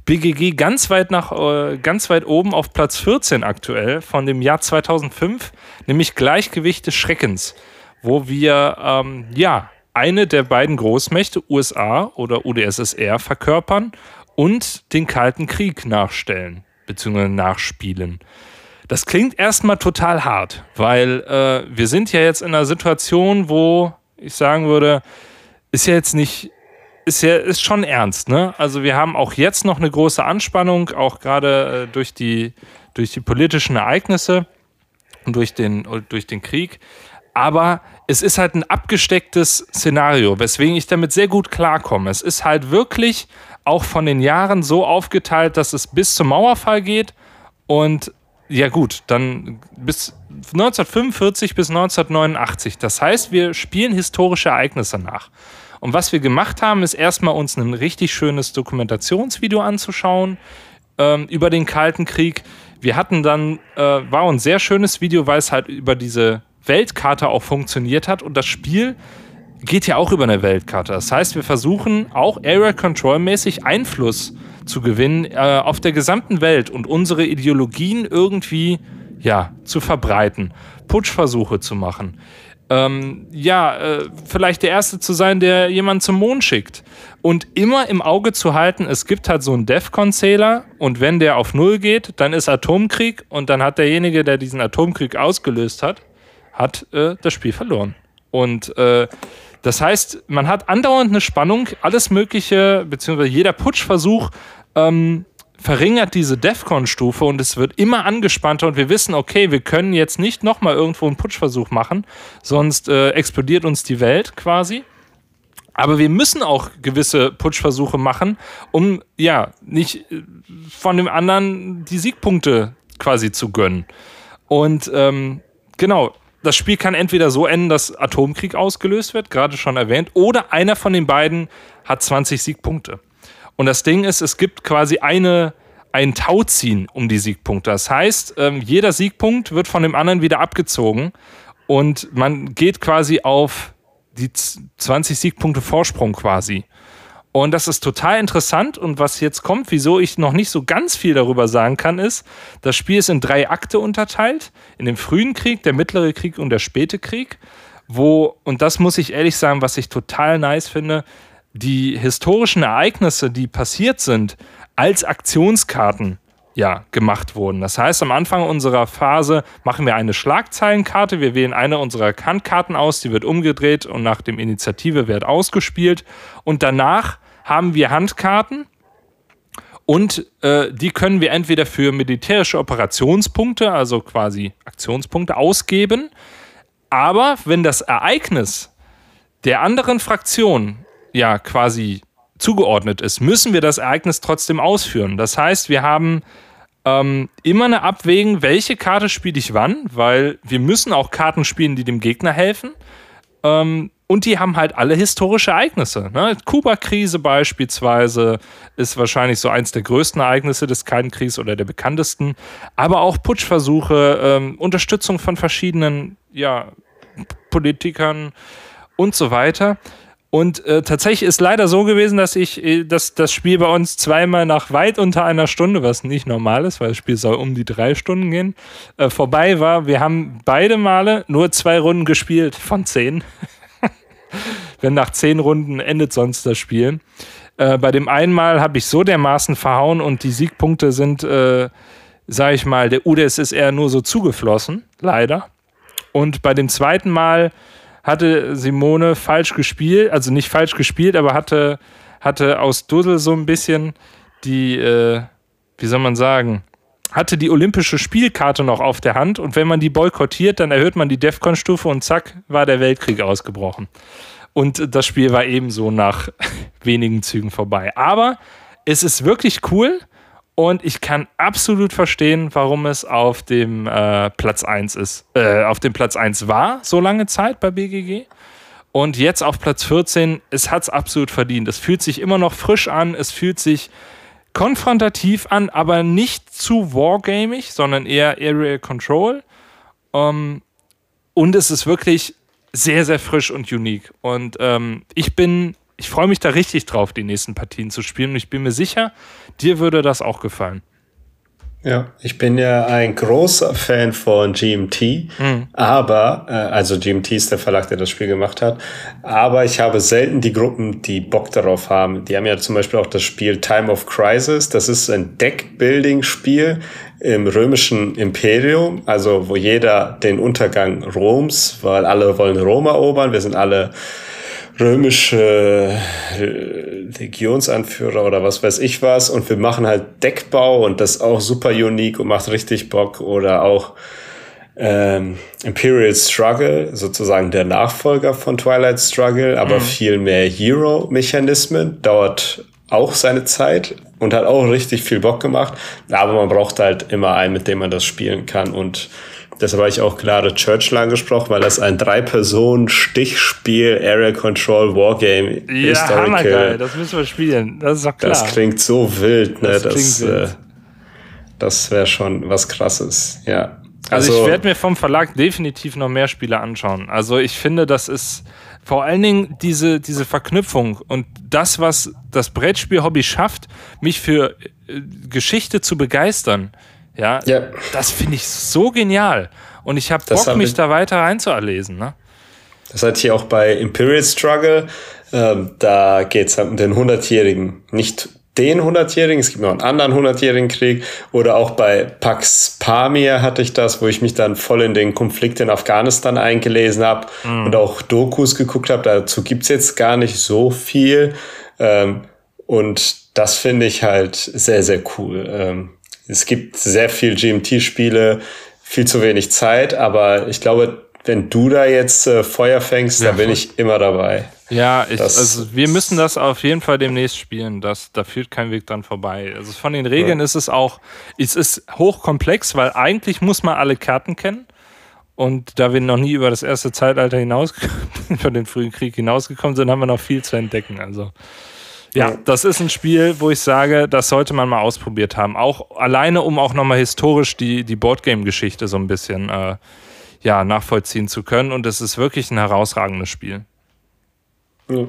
BGG ganz weit nach äh, ganz weit oben auf Platz 14 aktuell von dem Jahr 2005, nämlich Gleichgewicht des Schreckens, wo wir ähm, ja eine der beiden Großmächte USA oder UdSSR verkörpern und den Kalten Krieg nachstellen bzw. nachspielen. Das klingt erstmal total hart, weil äh, wir sind ja jetzt in einer Situation, wo ich sagen würde, ist ja jetzt nicht, ist ja ist schon ernst, ne? Also wir haben auch jetzt noch eine große Anspannung, auch gerade äh, durch die durch die politischen Ereignisse und durch den durch den Krieg. Aber es ist halt ein abgestecktes Szenario, weswegen ich damit sehr gut klarkomme. Es ist halt wirklich auch von den Jahren so aufgeteilt, dass es bis zum Mauerfall geht und ja gut, dann bis 1945 bis 1989. Das heißt, wir spielen historische Ereignisse nach. Und was wir gemacht haben, ist erstmal uns ein richtig schönes Dokumentationsvideo anzuschauen ähm, über den Kalten Krieg. Wir hatten dann, äh, war ein sehr schönes Video, weil es halt über diese Weltkarte auch funktioniert hat und das Spiel geht ja auch über eine Weltkarte. Das heißt, wir versuchen auch Area Control mäßig Einfluss zu gewinnen äh, auf der gesamten Welt und unsere Ideologien irgendwie ja, zu verbreiten, Putschversuche zu machen. Ähm, ja, äh, vielleicht der Erste zu sein, der jemanden zum Mond schickt. Und immer im Auge zu halten, es gibt halt so einen DEFCON-Zähler und wenn der auf Null geht, dann ist Atomkrieg und dann hat derjenige, der diesen Atomkrieg ausgelöst hat, hat äh, das Spiel verloren. Und äh, das heißt, man hat andauernd eine Spannung, alles Mögliche, beziehungsweise jeder Putschversuch ähm, verringert diese DEFCON-Stufe und es wird immer angespannter und wir wissen, okay, wir können jetzt nicht nochmal irgendwo einen Putschversuch machen, sonst äh, explodiert uns die Welt quasi. Aber wir müssen auch gewisse Putschversuche machen, um ja nicht äh, von dem anderen die Siegpunkte quasi zu gönnen. Und ähm, genau, das Spiel kann entweder so enden, dass Atomkrieg ausgelöst wird, gerade schon erwähnt, oder einer von den beiden hat 20 Siegpunkte. Und das Ding ist, es gibt quasi eine, ein Tauziehen um die Siegpunkte. Das heißt, ähm, jeder Siegpunkt wird von dem anderen wieder abgezogen und man geht quasi auf die 20 Siegpunkte Vorsprung quasi. Und das ist total interessant. Und was jetzt kommt, wieso ich noch nicht so ganz viel darüber sagen kann, ist, das Spiel ist in drei Akte unterteilt. In dem frühen Krieg, der mittlere Krieg und der späte Krieg. Wo, und das muss ich ehrlich sagen, was ich total nice finde, die historischen Ereignisse, die passiert sind, als Aktionskarten ja, gemacht wurden. Das heißt, am Anfang unserer Phase machen wir eine Schlagzeilenkarte. Wir wählen eine unserer Handkarten aus, die wird umgedreht und nach dem Initiativewert ausgespielt. Und danach haben wir Handkarten Und äh, die können wir entweder für militärische Operationspunkte, also quasi Aktionspunkte, ausgeben. Aber wenn das Ereignis der anderen Fraktion ja quasi zugeordnet ist, müssen wir das Ereignis trotzdem ausführen. Das heißt, wir haben ähm, immer eine Abwägen, welche Karte spiele ich wann, weil wir müssen auch Karten spielen, die dem Gegner helfen. Ähm, und die haben halt alle historische Ereignisse. Ne? Kuba-Krise beispielsweise ist wahrscheinlich so eins der größten Ereignisse des Kalten Krieges oder der bekanntesten. Aber auch Putschversuche, ähm, Unterstützung von verschiedenen ja, Politikern und so weiter. Und äh, tatsächlich ist leider so gewesen, dass ich äh, dass das Spiel bei uns zweimal nach weit unter einer Stunde, was nicht normal ist, weil das Spiel soll um die drei Stunden gehen, äh, vorbei war. Wir haben beide Male nur zwei Runden gespielt von zehn. wenn nach zehn Runden endet sonst das Spiel. Äh, bei dem einen Mal habe ich so dermaßen verhauen und die Siegpunkte sind, äh, sage ich mal, der UdSSR nur so zugeflossen, leider. Und bei dem zweiten Mal hatte Simone falsch gespielt, also nicht falsch gespielt, aber hatte, hatte aus Dussel so ein bisschen die, äh, wie soll man sagen, hatte die olympische Spielkarte noch auf der Hand und wenn man die boykottiert, dann erhöht man die DEFCON-Stufe und zack, war der Weltkrieg ausgebrochen. Und das Spiel war ebenso nach wenigen Zügen vorbei. Aber es ist wirklich cool und ich kann absolut verstehen, warum es auf dem äh, Platz 1 ist. Äh, auf dem Platz 1 war, so lange Zeit bei BGG. Und jetzt auf Platz 14, es hat es absolut verdient. Es fühlt sich immer noch frisch an, es fühlt sich konfrontativ an, aber nicht zu wargamig, sondern eher Area Control. Ähm, und es ist wirklich sehr, sehr frisch und unique. Und ähm, ich bin, ich freue mich da richtig drauf, die nächsten Partien zu spielen. Und ich bin mir sicher, dir würde das auch gefallen. Ja, ich bin ja ein großer Fan von GMT, mhm. aber, äh, also GMT ist der Verlag, der das Spiel gemacht hat, aber ich habe selten die Gruppen, die Bock darauf haben. Die haben ja zum Beispiel auch das Spiel Time of Crisis, das ist ein Deckbuilding-Spiel im römischen Imperium, also wo jeder den Untergang Roms, weil alle wollen Rom erobern, wir sind alle römische äh, Legionsanführer oder was weiß ich was. Und wir machen halt Deckbau und das auch super unique und macht richtig Bock. Oder auch ähm, Imperial Struggle, sozusagen der Nachfolger von Twilight Struggle, aber mhm. viel mehr Hero-Mechanismen, dauert auch seine Zeit und hat auch richtig viel Bock gemacht, aber man braucht halt immer einen, mit dem man das spielen kann. Und Deshalb habe ich auch gerade Churchill angesprochen, weil das ein Drei-Personen-Stichspiel, Area Control, Wargame, ja, Historical. Hammergeil, das müssen wir spielen. Das ist doch klar. Das klingt so wild, ne? Das, das, äh, das wäre schon was krasses, ja. Also, also ich werde mir vom Verlag definitiv noch mehr Spiele anschauen. Also ich finde, das ist vor allen Dingen diese, diese Verknüpfung und das, was das Brettspiel-Hobby schafft, mich für äh, Geschichte zu begeistern. Ja, ja. das finde ich so genial. Und ich habe Bock, hab mich da weiter reinzuerlesen. Ne? Das hat hier auch bei Imperial Struggle. Ähm, da geht es halt um den 100-Jährigen. Nicht den 100-Jährigen, es gibt noch einen anderen 100-Jährigen Krieg. Oder auch bei Pax Pamir hatte ich das, wo ich mich dann voll in den Konflikt in Afghanistan eingelesen habe mhm. und auch Dokus geguckt habe. Dazu gibt es jetzt gar nicht so viel. Ähm, und das finde ich halt sehr, sehr cool. Ähm, es gibt sehr viel GMT-Spiele, viel zu wenig Zeit, aber ich glaube, wenn du da jetzt äh, Feuer fängst, ja, da bin ich immer dabei. Ja, ich, also wir müssen das auf jeden Fall demnächst spielen. Das, da führt kein Weg dran vorbei. Also von den Regeln ja. ist es auch, es ist hochkomplex, weil eigentlich muss man alle Karten kennen. Und da wir noch nie über das erste Zeitalter hinaus, über den frühen Krieg hinausgekommen sind, haben wir noch viel zu entdecken. Also ja, das ist ein Spiel, wo ich sage, das sollte man mal ausprobiert haben. Auch alleine, um auch nochmal historisch die, die Boardgame-Geschichte so ein bisschen äh, ja, nachvollziehen zu können. Und es ist wirklich ein herausragendes Spiel. Ja.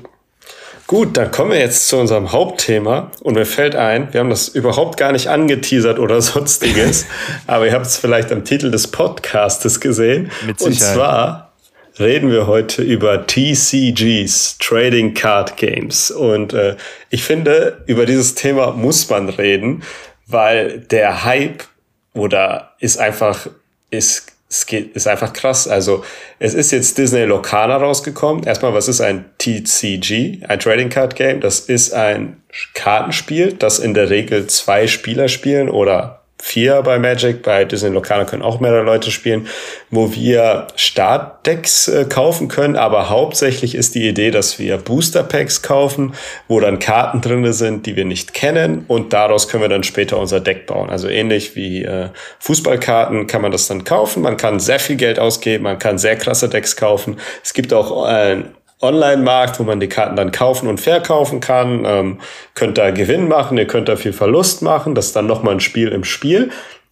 Gut, dann kommen wir jetzt zu unserem Hauptthema. Und mir fällt ein, wir haben das überhaupt gar nicht angeteasert oder sonstiges, aber ihr habt es vielleicht am Titel des Podcastes gesehen. Mit Sicherheit. Und zwar reden wir heute über TCGs, Trading Card Games. Und äh, ich finde, über dieses Thema muss man reden, weil der Hype oder ist einfach, ist es geht, ist einfach krass. Also es ist jetzt Disney Locana rausgekommen. Erstmal, was ist ein TCG, ein Trading Card Game? Das ist ein Kartenspiel, das in der Regel zwei Spieler spielen oder vier bei Magic, bei Disney Lokale können auch mehrere Leute spielen, wo wir Startdecks äh, kaufen können, aber hauptsächlich ist die Idee, dass wir Booster Packs kaufen, wo dann Karten drinne sind, die wir nicht kennen und daraus können wir dann später unser Deck bauen. Also ähnlich wie äh, Fußballkarten kann man das dann kaufen, man kann sehr viel Geld ausgeben, man kann sehr krasse Decks kaufen. Es gibt auch äh, Online-Markt, wo man die Karten dann kaufen und verkaufen kann. Ähm, könnt da Gewinn machen, ihr könnt da viel Verlust machen. Das ist dann nochmal ein Spiel im Spiel.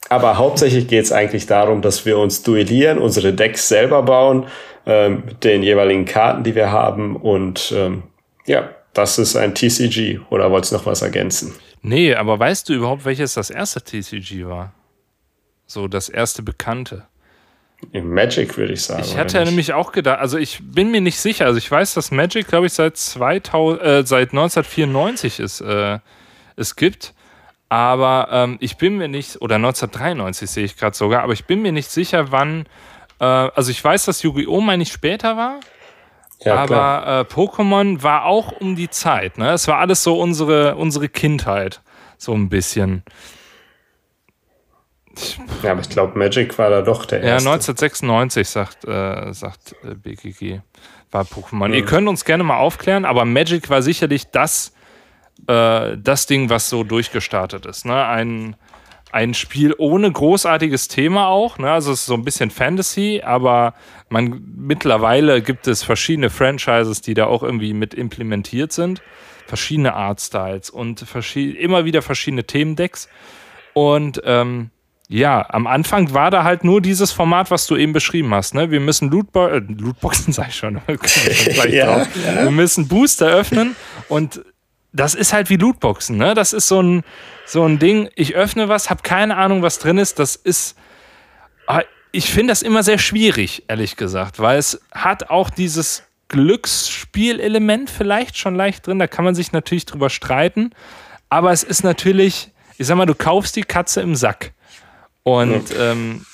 Aber hauptsächlich geht es eigentlich darum, dass wir uns duellieren, unsere Decks selber bauen, ähm, mit den jeweiligen Karten, die wir haben. Und ähm, ja, das ist ein TCG. Oder wolltest du noch was ergänzen? Nee, aber weißt du überhaupt, welches das erste TCG war? So das erste bekannte. Magic würde ich sagen. Ich hatte ja nämlich auch gedacht, also ich bin mir nicht sicher. Also ich weiß, dass Magic, glaube ich, seit, 2000, äh, seit 1994 ist, äh, es gibt. Aber ähm, ich bin mir nicht, oder 1993 sehe ich gerade sogar, aber ich bin mir nicht sicher, wann. Äh, also ich weiß, dass Yu-Gi-Oh! meine ich später war. Ja, aber äh, Pokémon war auch um die Zeit. Ne? Es war alles so unsere, unsere Kindheit. So ein bisschen. Ja, aber ich glaube, Magic war da doch der erste. Ja, 1996 sagt, äh, sagt äh, BGG war Pokémon. Mhm. Ihr könnt uns gerne mal aufklären, aber Magic war sicherlich das, äh, das Ding, was so durchgestartet ist. Ne? Ein, ein Spiel ohne großartiges Thema auch. Ne? Also es ist so ein bisschen Fantasy, aber man, mittlerweile gibt es verschiedene Franchises, die da auch irgendwie mit implementiert sind. Verschiedene Artstyles und verschied immer wieder verschiedene Themendecks. Und ähm, ja, am Anfang war da halt nur dieses Format, was du eben beschrieben hast. Ne? Wir müssen Lootbo äh, Lootboxen, sag ich schon. ja, ja. Wir müssen Booster öffnen und das ist halt wie Lootboxen. Ne? Das ist so ein, so ein Ding, ich öffne was, habe keine Ahnung, was drin ist. Das ist. Ah, ich finde das immer sehr schwierig, ehrlich gesagt, weil es hat auch dieses Glücksspielelement vielleicht schon leicht drin. Da kann man sich natürlich drüber streiten. Aber es ist natürlich, ich sag mal, du kaufst die Katze im Sack. Und ja. ähm,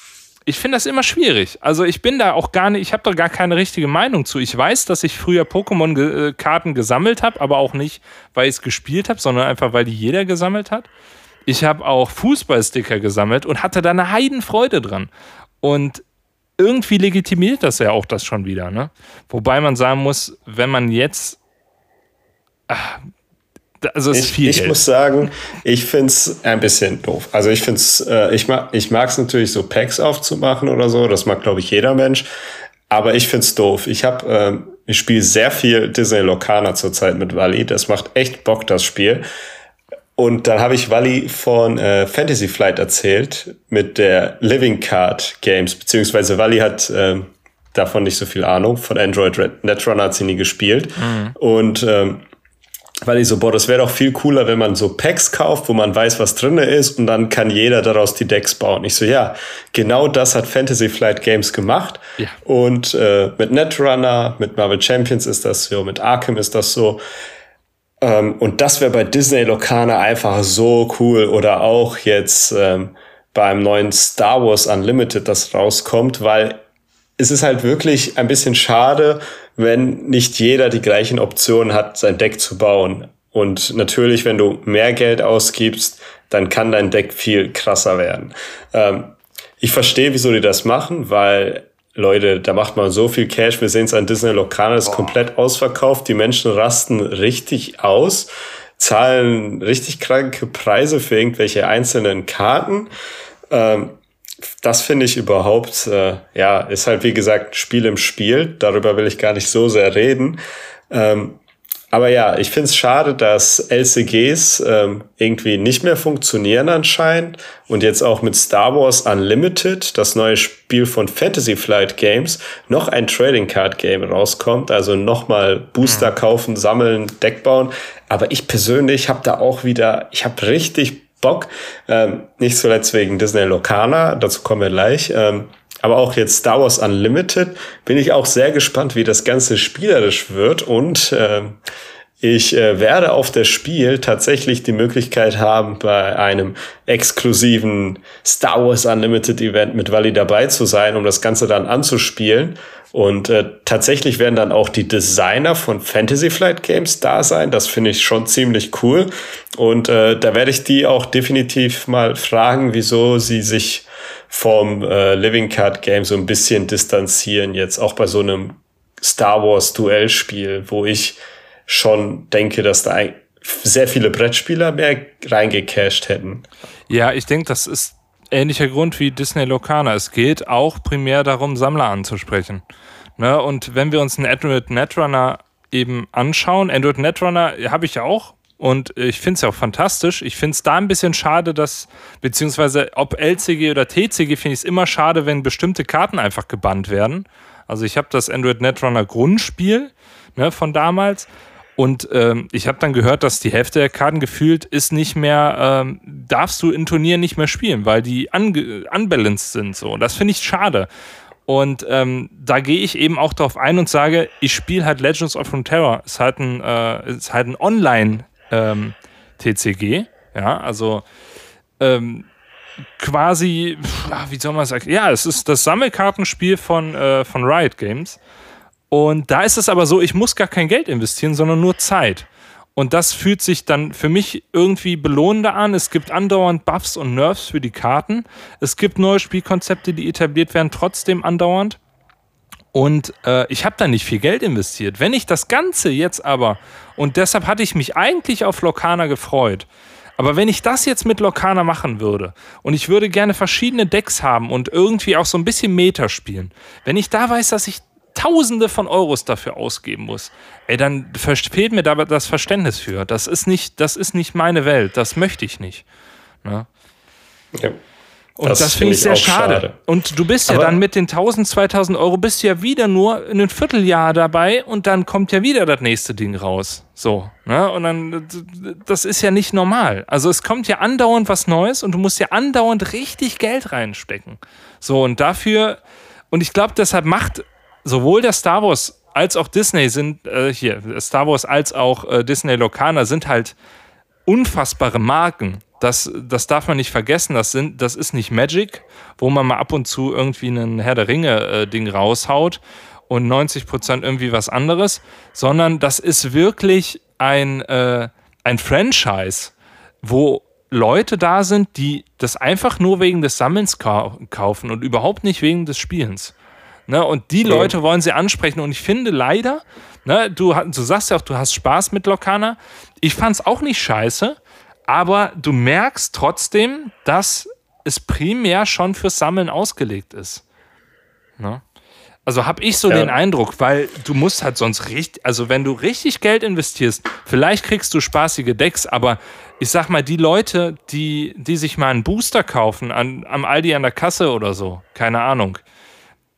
ich finde das immer schwierig. Also ich bin da auch gar nicht, ich habe da gar keine richtige Meinung zu. Ich weiß, dass ich früher Pokémon-Karten äh, gesammelt habe, aber auch nicht, weil ich es gespielt habe, sondern einfach, weil die jeder gesammelt hat. Ich habe auch Fußballsticker gesammelt und hatte da eine Heidenfreude dran. Und irgendwie legitimiert das ja auch das schon wieder. Ne? Wobei man sagen muss, wenn man jetzt, ach, also es ist viel ich, ich muss sagen, ich finde es ein bisschen doof. Also ich finde es, äh, ich mag ich es natürlich so Packs aufzumachen oder so. Das mag, glaube ich, jeder Mensch. Aber ich finde es doof. Ich habe, äh, ich spiele sehr viel Disney Locana zurzeit mit Wally. Das macht echt Bock, das Spiel. Und dann habe ich Wally von äh, Fantasy Flight erzählt mit der Living Card Games, beziehungsweise Wally hat äh, davon nicht so viel Ahnung. Von Android Netrunner hat sie nie gespielt. Mhm. Und ähm, weil ich so, boah, das wäre doch viel cooler, wenn man so Packs kauft, wo man weiß, was drinne ist und dann kann jeder daraus die Decks bauen. Ich so, ja, genau das hat Fantasy Flight Games gemacht. Ja. Und äh, mit Netrunner, mit Marvel Champions ist das so, mit Arkham ist das so. Ähm, und das wäre bei Disney Locana einfach so cool. Oder auch jetzt ähm, beim neuen Star Wars Unlimited, das rauskommt, weil es ist halt wirklich ein bisschen schade, wenn nicht jeder die gleichen Optionen hat, sein Deck zu bauen. Und natürlich, wenn du mehr Geld ausgibst, dann kann dein Deck viel krasser werden. Ähm, ich verstehe, wieso die das machen, weil Leute, da macht man so viel Cash. Wir sehen es an Disney Lokal, ist komplett ausverkauft. Die Menschen rasten richtig aus, zahlen richtig kranke Preise für irgendwelche einzelnen Karten. Ähm, das finde ich überhaupt, äh, ja, ist halt wie gesagt Spiel im Spiel. Darüber will ich gar nicht so sehr reden. Ähm, aber ja, ich finde es schade, dass LCGs ähm, irgendwie nicht mehr funktionieren anscheinend und jetzt auch mit Star Wars Unlimited, das neue Spiel von Fantasy Flight Games, noch ein Trading Card Game rauskommt. Also nochmal Booster mhm. kaufen, sammeln, Deck bauen. Aber ich persönlich habe da auch wieder, ich habe richtig Bock. Ähm, nicht zuletzt wegen Disney Locana, dazu kommen wir gleich. Ähm, aber auch jetzt Star Wars Unlimited bin ich auch sehr gespannt, wie das Ganze spielerisch wird. Und ähm, ich äh, werde auf das Spiel tatsächlich die Möglichkeit haben, bei einem exklusiven Star Wars Unlimited Event mit Wally dabei zu sein, um das Ganze dann anzuspielen. Und äh, tatsächlich werden dann auch die Designer von Fantasy Flight Games da sein. Das finde ich schon ziemlich cool. Und äh, da werde ich die auch definitiv mal fragen, wieso sie sich vom äh, Living Card Game so ein bisschen distanzieren, jetzt auch bei so einem Star Wars Duellspiel, wo ich schon denke, dass da sehr viele Brettspieler mehr reingecasht hätten. Ja, ich denke, das ist ähnlicher Grund wie Disney Locana. Es geht auch primär darum, Sammler anzusprechen. Ne? Und wenn wir uns einen Android Netrunner eben anschauen, Android Netrunner habe ich ja auch und ich finde es ja auch fantastisch. Ich finde es da ein bisschen schade, dass, beziehungsweise ob LCG oder TCG, finde ich es immer schade, wenn bestimmte Karten einfach gebannt werden. Also ich habe das Android Netrunner Grundspiel ne, von damals und ähm, ich habe dann gehört, dass die Hälfte der Karten gefühlt ist nicht mehr, ähm, darfst du in Turnieren nicht mehr spielen, weil die unbalanced sind. So. Und das finde ich schade. Und ähm, da gehe ich eben auch darauf ein und sage, ich spiele halt Legends of Frontera. Ist halt ein, äh, ist halt ein Online-TCG. Ähm, ja, also ähm, quasi, wie soll man sagen? Ja, es ist das Sammelkartenspiel von, äh, von Riot Games. Und da ist es aber so, ich muss gar kein Geld investieren, sondern nur Zeit. Und das fühlt sich dann für mich irgendwie belohnender an. Es gibt andauernd Buffs und Nerfs für die Karten. Es gibt neue Spielkonzepte, die etabliert werden, trotzdem andauernd. Und äh, ich habe da nicht viel Geld investiert. Wenn ich das Ganze jetzt aber, und deshalb hatte ich mich eigentlich auf Lokana gefreut, aber wenn ich das jetzt mit Lokana machen würde und ich würde gerne verschiedene Decks haben und irgendwie auch so ein bisschen Meta spielen, wenn ich da weiß, dass ich Tausende von Euros dafür ausgeben muss, ey, dann fehlt mir da das Verständnis für. Das ist nicht, das ist nicht meine Welt. Das möchte ich nicht. Ne? Ja. Und das, das finde ich sehr schade. schade. Und du bist ja Aber dann mit den 1000, 2000 Euro bist du ja wieder nur in ein Vierteljahr dabei und dann kommt ja wieder das nächste Ding raus. So, ne? Und dann, das ist ja nicht normal. Also es kommt ja andauernd was Neues und du musst ja andauernd richtig Geld reinstecken. So, und dafür, und ich glaube, deshalb macht sowohl der Star Wars als auch Disney sind, äh, hier, Star Wars als auch äh, Disney Locana sind halt unfassbare Marken. Das, das darf man nicht vergessen. Das, sind, das ist nicht Magic, wo man mal ab und zu irgendwie einen Herr der Ringe-Ding äh, raushaut und 90% irgendwie was anderes, sondern das ist wirklich ein, äh, ein Franchise, wo Leute da sind, die das einfach nur wegen des Sammelns kau kaufen und überhaupt nicht wegen des Spielens. Ne? Und die Leute wollen sie ansprechen. Und ich finde leider, ne, du, du sagst ja auch, du hast Spaß mit Lokana. Ich fand es auch nicht scheiße, aber du merkst trotzdem, dass es primär schon fürs Sammeln ausgelegt ist. Ne? Also habe ich so ja. den Eindruck, weil du musst halt sonst richtig, also wenn du richtig Geld investierst, vielleicht kriegst du spaßige Decks, aber ich sag mal, die Leute, die, die sich mal einen Booster kaufen an, am Aldi an der Kasse oder so, keine Ahnung,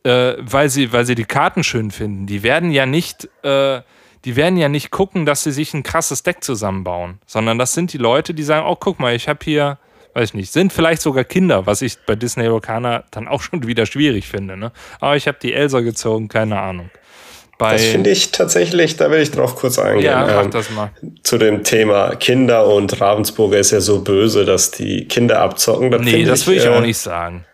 äh, weil, sie, weil sie die Karten schön finden. Die werden ja nicht, äh, die werden ja nicht gucken, dass sie sich ein krasses Deck zusammenbauen, sondern das sind die Leute, die sagen, oh, guck mal, ich habe hier, weiß ich nicht, sind vielleicht sogar Kinder, was ich bei Disney Locana dann auch schon wieder schwierig finde. Ne? Aber ich habe die Elsa gezogen, keine Ahnung. Bei das finde ich tatsächlich, da will ich drauf kurz eingehen. Ja, mach ähm, das mal. Zu dem Thema Kinder und Ravensburger ist ja so böse, dass die Kinder abzocken. Das nee, das will ich äh, auch nicht sagen.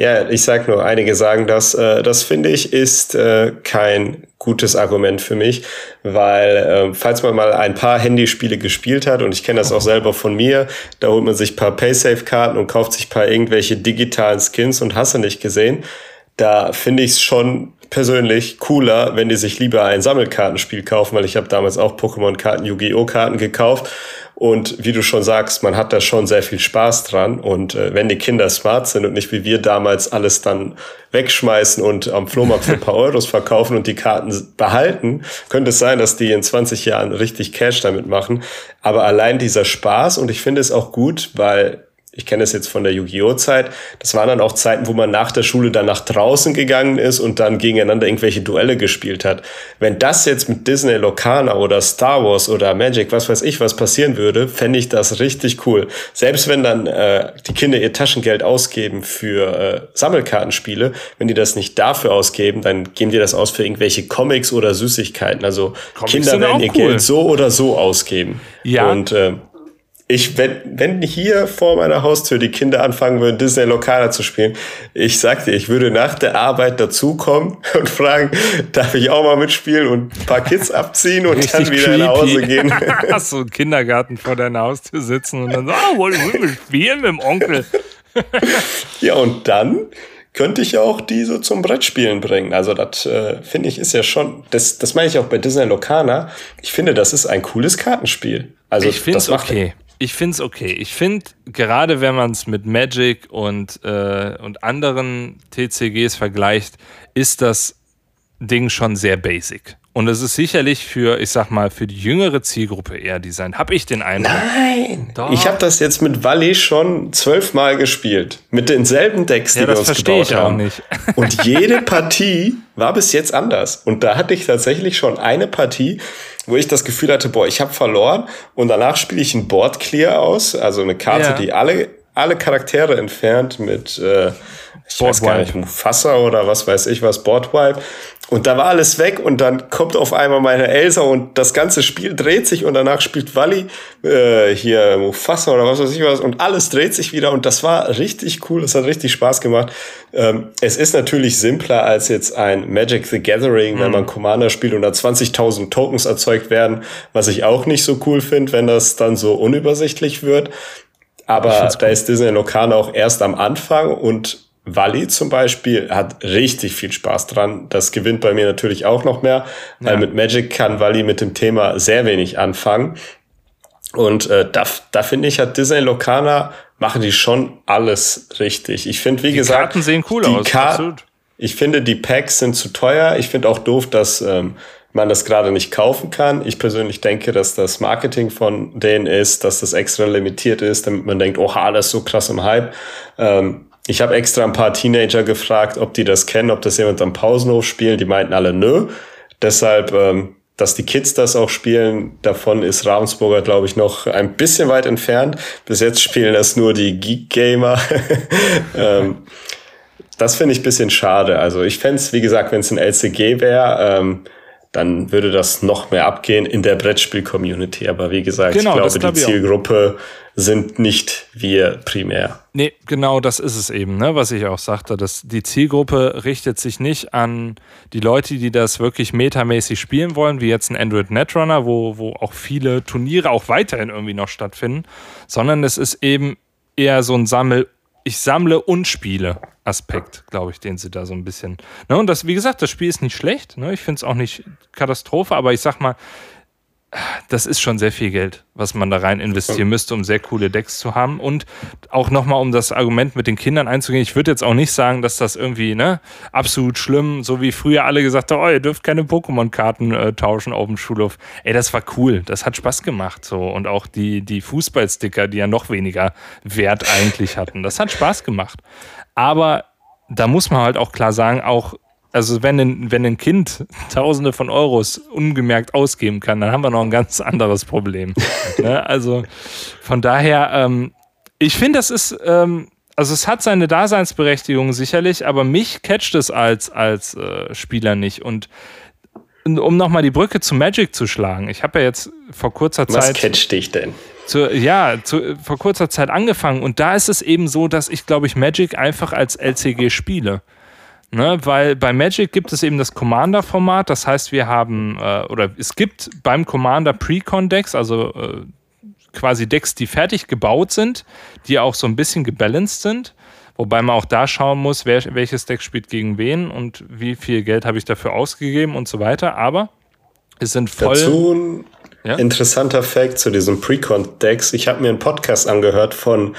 Ja, ich sag nur, einige sagen das. Äh, das finde ich ist äh, kein gutes Argument für mich, weil äh, falls man mal ein paar Handyspiele gespielt hat und ich kenne das auch selber von mir, da holt man sich paar Paysafe-Karten und kauft sich paar irgendwelche digitalen Skins und hasse nicht gesehen. Da finde ich es schon persönlich cooler, wenn die sich lieber ein Sammelkartenspiel kaufen, weil ich habe damals auch Pokémon-Karten, Yu-Gi-Oh! Karten gekauft und wie du schon sagst, man hat da schon sehr viel Spaß dran. Und äh, wenn die Kinder smart sind und nicht wie wir damals alles dann wegschmeißen und am Flohmarkt für ein paar Euros verkaufen und die Karten behalten, könnte es sein, dass die in 20 Jahren richtig Cash damit machen. Aber allein dieser Spaß und ich finde es auch gut, weil ich kenne das jetzt von der Yu-Gi-Oh! Zeit, das waren dann auch Zeiten, wo man nach der Schule dann nach draußen gegangen ist und dann gegeneinander irgendwelche Duelle gespielt hat. Wenn das jetzt mit Disney Locana oder Star Wars oder Magic, was weiß ich, was passieren würde, fände ich das richtig cool. Selbst wenn dann äh, die Kinder ihr Taschengeld ausgeben für äh, Sammelkartenspiele, wenn die das nicht dafür ausgeben, dann geben die das aus für irgendwelche Comics oder Süßigkeiten. Also Comics Kinder werden ihr cool. Geld so oder so ausgeben. Ja. Und äh, ich, wenn, wenn hier vor meiner Haustür die Kinder anfangen würden, Disney Lokana zu spielen, ich sag dir, ich würde nach der Arbeit dazukommen und fragen, darf ich auch mal mitspielen und ein paar Kids abziehen und Richtig dann wieder creepy. nach Hause gehen. Hast du einen Kindergarten vor deiner Haustür sitzen und dann so, ah, wollen wir spielen mit dem Onkel? ja, und dann könnte ich ja auch die so zum Brettspielen bringen. Also das äh, finde ich ist ja schon, das, das meine ich auch bei Disney Locana. Ich finde, das ist ein cooles Kartenspiel. Also ich finde es okay. Ich finde es okay. Ich finde, gerade wenn man es mit Magic und, äh, und anderen TCGs vergleicht, ist das Ding schon sehr basic. Und es ist sicherlich für, ich sag mal, für die jüngere Zielgruppe eher Design. Hab ich den Eindruck? Nein! Doch. Ich habe das jetzt mit Wally schon zwölfmal gespielt. Mit denselben Decks, die ja, wir uns gebaut ich haben. Auch nicht. Und jede Partie war bis jetzt anders. Und da hatte ich tatsächlich schon eine Partie, wo ich das Gefühl hatte, boah, ich habe verloren. Und danach spiele ich ein Board Clear aus, also eine Karte, ja. die alle, alle Charaktere entfernt mit äh, ich Board weiß gar nicht, Mufasa oder was weiß ich was, Boardwipe. Und da war alles weg und dann kommt auf einmal meine Elsa und das ganze Spiel dreht sich und danach spielt Wally äh, hier Mufasa oder was weiß ich was und alles dreht sich wieder und das war richtig cool, das hat richtig Spaß gemacht. Ähm, es ist natürlich simpler als jetzt ein Magic the Gathering, mhm. wenn man Commander spielt und da 20.000 Tokens erzeugt werden, was ich auch nicht so cool finde, wenn das dann so unübersichtlich wird. Aber da ist Disney Lokal auch erst am Anfang und Wally zum Beispiel hat richtig viel Spaß dran. Das gewinnt bei mir natürlich auch noch mehr, weil mit Magic kann Wally mit dem Thema sehr wenig anfangen. Und äh, da, da finde ich, hat Disney Locana, machen die schon alles richtig. Ich finde, wie die gesagt. Die Karten sehen cool aus, Kar Ich finde, die Packs sind zu teuer. Ich finde auch doof, dass ähm, man das gerade nicht kaufen kann. Ich persönlich denke, dass das Marketing von denen ist, dass das extra limitiert ist, damit man denkt, oh, alles so krass im Hype. Ähm, ich habe extra ein paar Teenager gefragt, ob die das kennen, ob das jemand am Pausenhof spielen. Die meinten alle nö. Deshalb, ähm, dass die Kids das auch spielen, davon ist Ravensburger, glaube ich, noch ein bisschen weit entfernt. Bis jetzt spielen das nur die Geek-Gamer. ähm, das finde ich bisschen schade. Also ich fände wie gesagt, wenn es ein LCG wäre, ähm, dann würde das noch mehr abgehen in der Brettspiel-Community. Aber wie gesagt, genau, ich glaube, glaub die Zielgruppe sind nicht wir primär. Nee, genau das ist es eben, ne, was ich auch sagte. Dass die Zielgruppe richtet sich nicht an die Leute, die das wirklich metamäßig spielen wollen, wie jetzt ein Android Netrunner, wo, wo auch viele Turniere auch weiterhin irgendwie noch stattfinden, sondern es ist eben eher so ein Sammel- ich sammle und spiele Aspekt, glaube ich, den sie da so ein bisschen. Ne, und das, wie gesagt, das Spiel ist nicht schlecht. Ne? Ich finde es auch nicht Katastrophe, aber ich sag mal, das ist schon sehr viel Geld, was man da rein investieren müsste, um sehr coole Decks zu haben. Und auch nochmal, um das Argument mit den Kindern einzugehen, ich würde jetzt auch nicht sagen, dass das irgendwie ne, absolut schlimm, so wie früher alle gesagt haben, oh, ihr dürft keine Pokémon-Karten äh, tauschen auf dem Schulhof. Ey, das war cool, das hat Spaß gemacht. so Und auch die, die Fußballsticker, die ja noch weniger Wert eigentlich hatten, das hat Spaß gemacht. Aber da muss man halt auch klar sagen, auch also wenn ein, wenn ein Kind Tausende von Euros ungemerkt ausgeben kann, dann haben wir noch ein ganz anderes Problem. ne? Also von daher, ähm, ich finde, das ist, ähm, also es hat seine Daseinsberechtigung sicherlich, aber mich catcht es als, als äh, Spieler nicht. Und um nochmal die Brücke zu Magic zu schlagen, ich habe ja jetzt vor kurzer Was Zeit. Was catcht dich denn? Zu, ja, zu, vor kurzer Zeit angefangen. Und da ist es eben so, dass ich, glaube ich, Magic einfach als LCG spiele. Ne, weil bei Magic gibt es eben das Commander-Format, das heißt, wir haben, äh, oder es gibt beim Commander Precon-Decks, also äh, quasi Decks, die fertig gebaut sind, die auch so ein bisschen gebalanced sind, wobei man auch da schauen muss, wer, welches Deck spielt gegen wen und wie viel Geld habe ich dafür ausgegeben und so weiter, aber es sind voll. Dazu ja? Interessanter Fact zu diesem Precon-Decks. Ich habe mir einen Podcast angehört von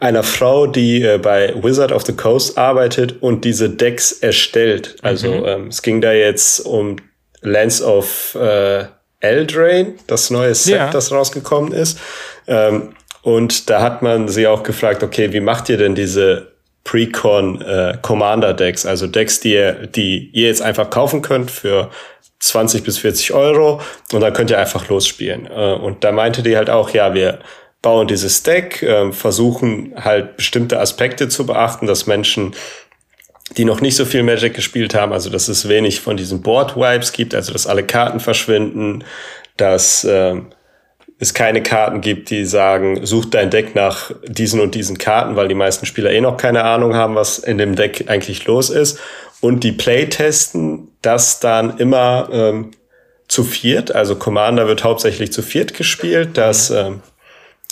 einer Frau, die äh, bei Wizard of the Coast arbeitet und diese Decks erstellt. Also mhm. ähm, es ging da jetzt um Lands of äh, Eldraine, das neue Set, ja. das rausgekommen ist. Ähm, Und da hat man sie auch gefragt, okay, wie macht ihr denn diese Precon äh, Commander Decks, also Decks, die ihr, die ihr jetzt einfach kaufen könnt für 20 bis 40 Euro und dann könnt ihr einfach losspielen. Äh, und da meinte die halt auch, ja, wir bauen dieses Deck, äh, versuchen halt bestimmte Aspekte zu beachten, dass Menschen die noch nicht so viel Magic gespielt haben, also dass es wenig von diesen Board-Wipes gibt, also dass alle Karten verschwinden, dass äh, es keine Karten gibt, die sagen, such dein Deck nach diesen und diesen Karten, weil die meisten Spieler eh noch keine Ahnung haben, was in dem Deck eigentlich los ist. Und die Playtesten das dann immer ähm, zu viert, also Commander wird hauptsächlich zu viert gespielt, das ähm,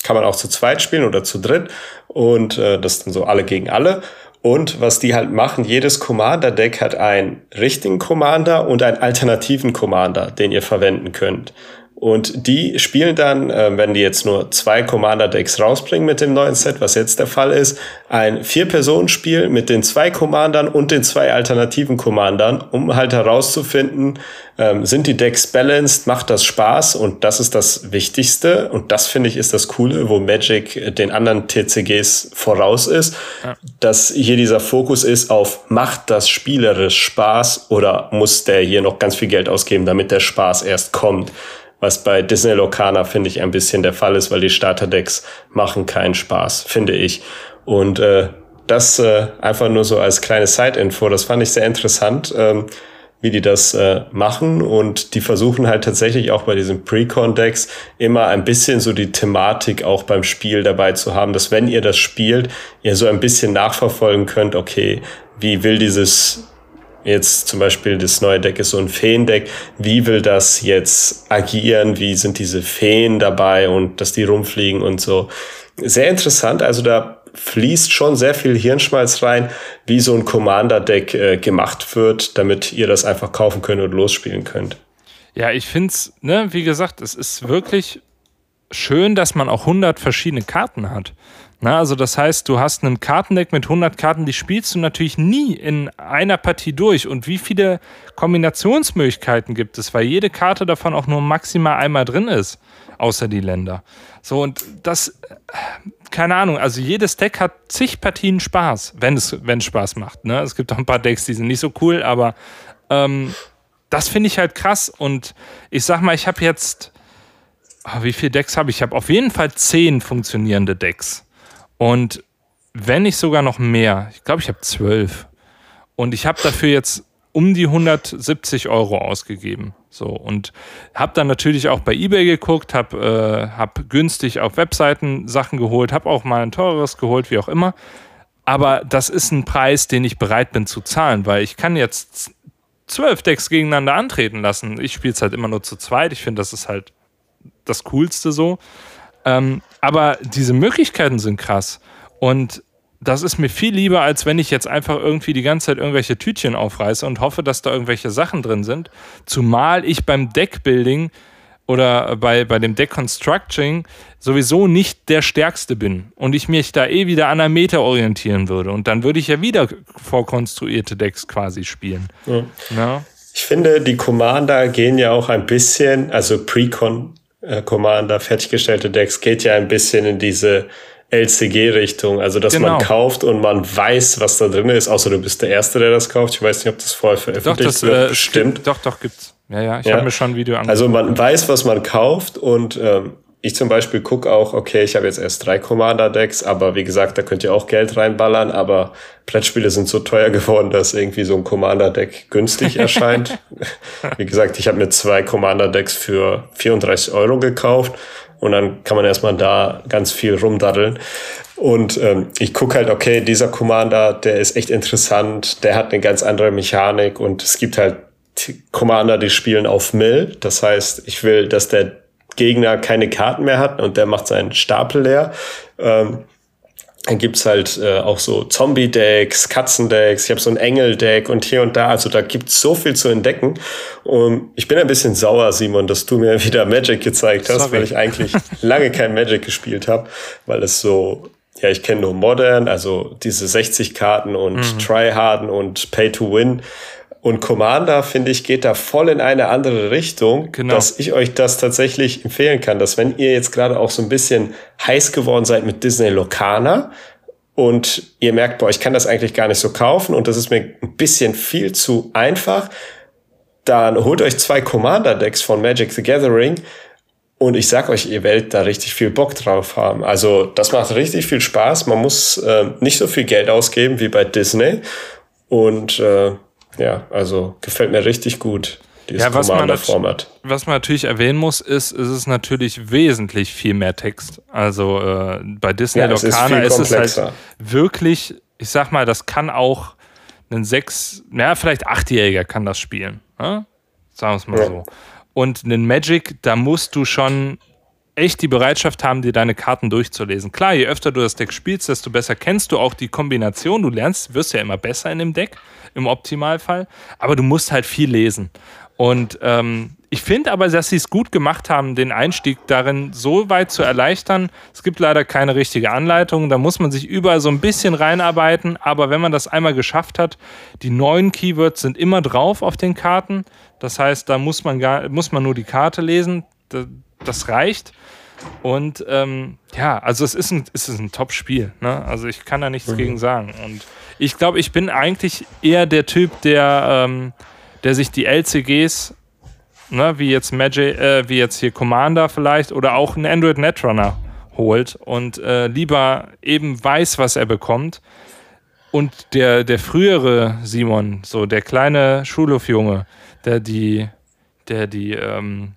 kann man auch zu zweit spielen oder zu dritt und äh, das dann so alle gegen alle. Und was die halt machen, jedes Commander-Deck hat einen richtigen Commander und einen alternativen Commander, den ihr verwenden könnt. Und die spielen dann, äh, wenn die jetzt nur zwei Commander-Decks rausbringen mit dem neuen Set, was jetzt der Fall ist, ein Vier-Personen-Spiel mit den zwei Commandern und den zwei alternativen Commandern, um halt herauszufinden, ähm, sind die Decks balanced, macht das Spaß und das ist das Wichtigste. Und das finde ich ist das Coole, wo Magic den anderen TCGs voraus ist, ja. dass hier dieser Fokus ist auf, macht das spielerisch Spaß oder muss der hier noch ganz viel Geld ausgeben, damit der Spaß erst kommt was bei Disney Locana, finde ich, ein bisschen der Fall ist, weil die Starterdecks machen keinen Spaß, finde ich. Und äh, das äh, einfach nur so als kleine Side-Info, das fand ich sehr interessant, ähm, wie die das äh, machen. Und die versuchen halt tatsächlich auch bei diesen Pre-Con-Decks immer ein bisschen so die Thematik auch beim Spiel dabei zu haben, dass wenn ihr das spielt, ihr so ein bisschen nachverfolgen könnt, okay, wie will dieses Jetzt zum Beispiel das neue Deck ist so ein Feendeck. Wie will das jetzt agieren? Wie sind diese Feen dabei und dass die rumfliegen und so? Sehr interessant. Also da fließt schon sehr viel Hirnschmalz rein, wie so ein Commander-Deck äh, gemacht wird, damit ihr das einfach kaufen könnt und losspielen könnt. Ja, ich finde es, ne, wie gesagt, es ist wirklich schön, dass man auch 100 verschiedene Karten hat. Na, also das heißt, du hast ein Kartendeck mit 100 Karten, die spielst du natürlich nie in einer Partie durch. Und wie viele Kombinationsmöglichkeiten gibt es, weil jede Karte davon auch nur maximal einmal drin ist, außer die Länder. So, und das, keine Ahnung, also jedes Deck hat zig Partien Spaß, wenn es, wenn es Spaß macht. Ne? Es gibt auch ein paar Decks, die sind nicht so cool, aber ähm, das finde ich halt krass. Und ich sag mal, ich habe jetzt, oh, wie viele Decks habe ich? Ich habe auf jeden Fall zehn funktionierende Decks. Und wenn nicht sogar noch mehr, ich glaube, ich habe zwölf. Und ich habe dafür jetzt um die 170 Euro ausgegeben. So und habe dann natürlich auch bei eBay geguckt, habe äh, hab günstig auf Webseiten Sachen geholt, habe auch mal ein teureres geholt, wie auch immer. Aber das ist ein Preis, den ich bereit bin zu zahlen, weil ich kann jetzt zwölf Decks gegeneinander antreten lassen. Ich spiele es halt immer nur zu zweit. Ich finde, das ist halt das Coolste so. Ähm, aber diese Möglichkeiten sind krass. Und das ist mir viel lieber, als wenn ich jetzt einfach irgendwie die ganze Zeit irgendwelche Tütchen aufreiße und hoffe, dass da irgendwelche Sachen drin sind. Zumal ich beim Deckbuilding oder bei, bei dem Deck-Constructing sowieso nicht der Stärkste bin und ich mich da eh wieder an der Meta orientieren würde. Und dann würde ich ja wieder vorkonstruierte Decks quasi spielen. Ja. Ja. Ich finde, die Commander gehen ja auch ein bisschen, also Pre-Con äh, Commander, fertiggestellte Decks geht ja ein bisschen in diese LCG-Richtung, also dass genau. man kauft und man weiß, was da drin ist, außer du bist der Erste, der das kauft. Ich weiß nicht, ob das vorher veröffentlicht doch, das, wird. Äh, stimmt. Doch, doch, gibt's. Ja, ja, ich ja. habe mir schon ein Video angeschaut. Also man weiß, was man kauft und ähm, ich zum Beispiel gucke auch, okay, ich habe jetzt erst drei Commander-Decks, aber wie gesagt, da könnt ihr auch Geld reinballern, aber Plättspiele sind so teuer geworden, dass irgendwie so ein Commander-Deck günstig erscheint. wie gesagt, ich habe mir zwei Commander-Decks für 34 Euro gekauft und dann kann man erstmal da ganz viel rumdaddeln. Und ähm, ich gucke halt, okay, dieser Commander, der ist echt interessant, der hat eine ganz andere Mechanik und es gibt halt Commander, die spielen auf Mill. Das heißt, ich will, dass der Gegner keine Karten mehr hat und der macht seinen Stapel leer. Ähm, dann gibt's halt äh, auch so Zombie-Decks, Katzendecks, ich habe so ein Engel-Deck und hier und da. Also da gibt's so viel zu entdecken. Und ich bin ein bisschen sauer, Simon, dass du mir wieder Magic gezeigt hast, Sorry. weil ich eigentlich lange kein Magic gespielt habe, weil es so, ja, ich kenne nur Modern, also diese 60 Karten und mhm. Tryharden und Pay to Win. Und Commander, finde ich, geht da voll in eine andere Richtung, genau. dass ich euch das tatsächlich empfehlen kann, dass wenn ihr jetzt gerade auch so ein bisschen heiß geworden seid mit Disney Locana und ihr merkt, boah, ich kann das eigentlich gar nicht so kaufen und das ist mir ein bisschen viel zu einfach, dann holt euch zwei Commander-Decks von Magic the Gathering und ich sag euch, ihr werdet da richtig viel Bock drauf haben. Also das macht richtig viel Spaß. Man muss äh, nicht so viel Geld ausgeben wie bei Disney. Und äh, ja, also gefällt mir richtig gut, dieses ja, was. Man, was man natürlich erwähnen muss, ist, ist es natürlich wesentlich viel mehr Text. Also äh, bei Disney ja, Locana ist, ist, es halt wirklich, ich sag mal, das kann auch ein sechs, naja, vielleicht achtjähriger kann das spielen. Ne? Sagen wir es mal ja. so. Und einen Magic, da musst du schon echt die Bereitschaft haben, dir deine Karten durchzulesen. Klar, je öfter du das Deck spielst, desto besser kennst du auch die Kombination. Du lernst, wirst ja immer besser in dem Deck, im Optimalfall. Aber du musst halt viel lesen. Und ähm, ich finde aber, dass sie es gut gemacht haben, den Einstieg darin so weit zu erleichtern. Es gibt leider keine richtige Anleitung. Da muss man sich überall so ein bisschen reinarbeiten. Aber wenn man das einmal geschafft hat, die neuen Keywords sind immer drauf auf den Karten. Das heißt, da muss man, gar, muss man nur die Karte lesen. Das reicht. Und ähm, ja, also es ist ein, es ist ein Top-Spiel. Ne? Also ich kann da nichts mhm. gegen sagen. Und ich glaube, ich bin eigentlich eher der Typ, der, ähm, der sich die LCGs, ne, wie jetzt Magic, äh, wie jetzt hier Commander vielleicht oder auch einen Android Netrunner holt und äh, lieber eben weiß, was er bekommt. Und der, der frühere Simon, so der kleine Schulhofjunge, der die, der die, ähm,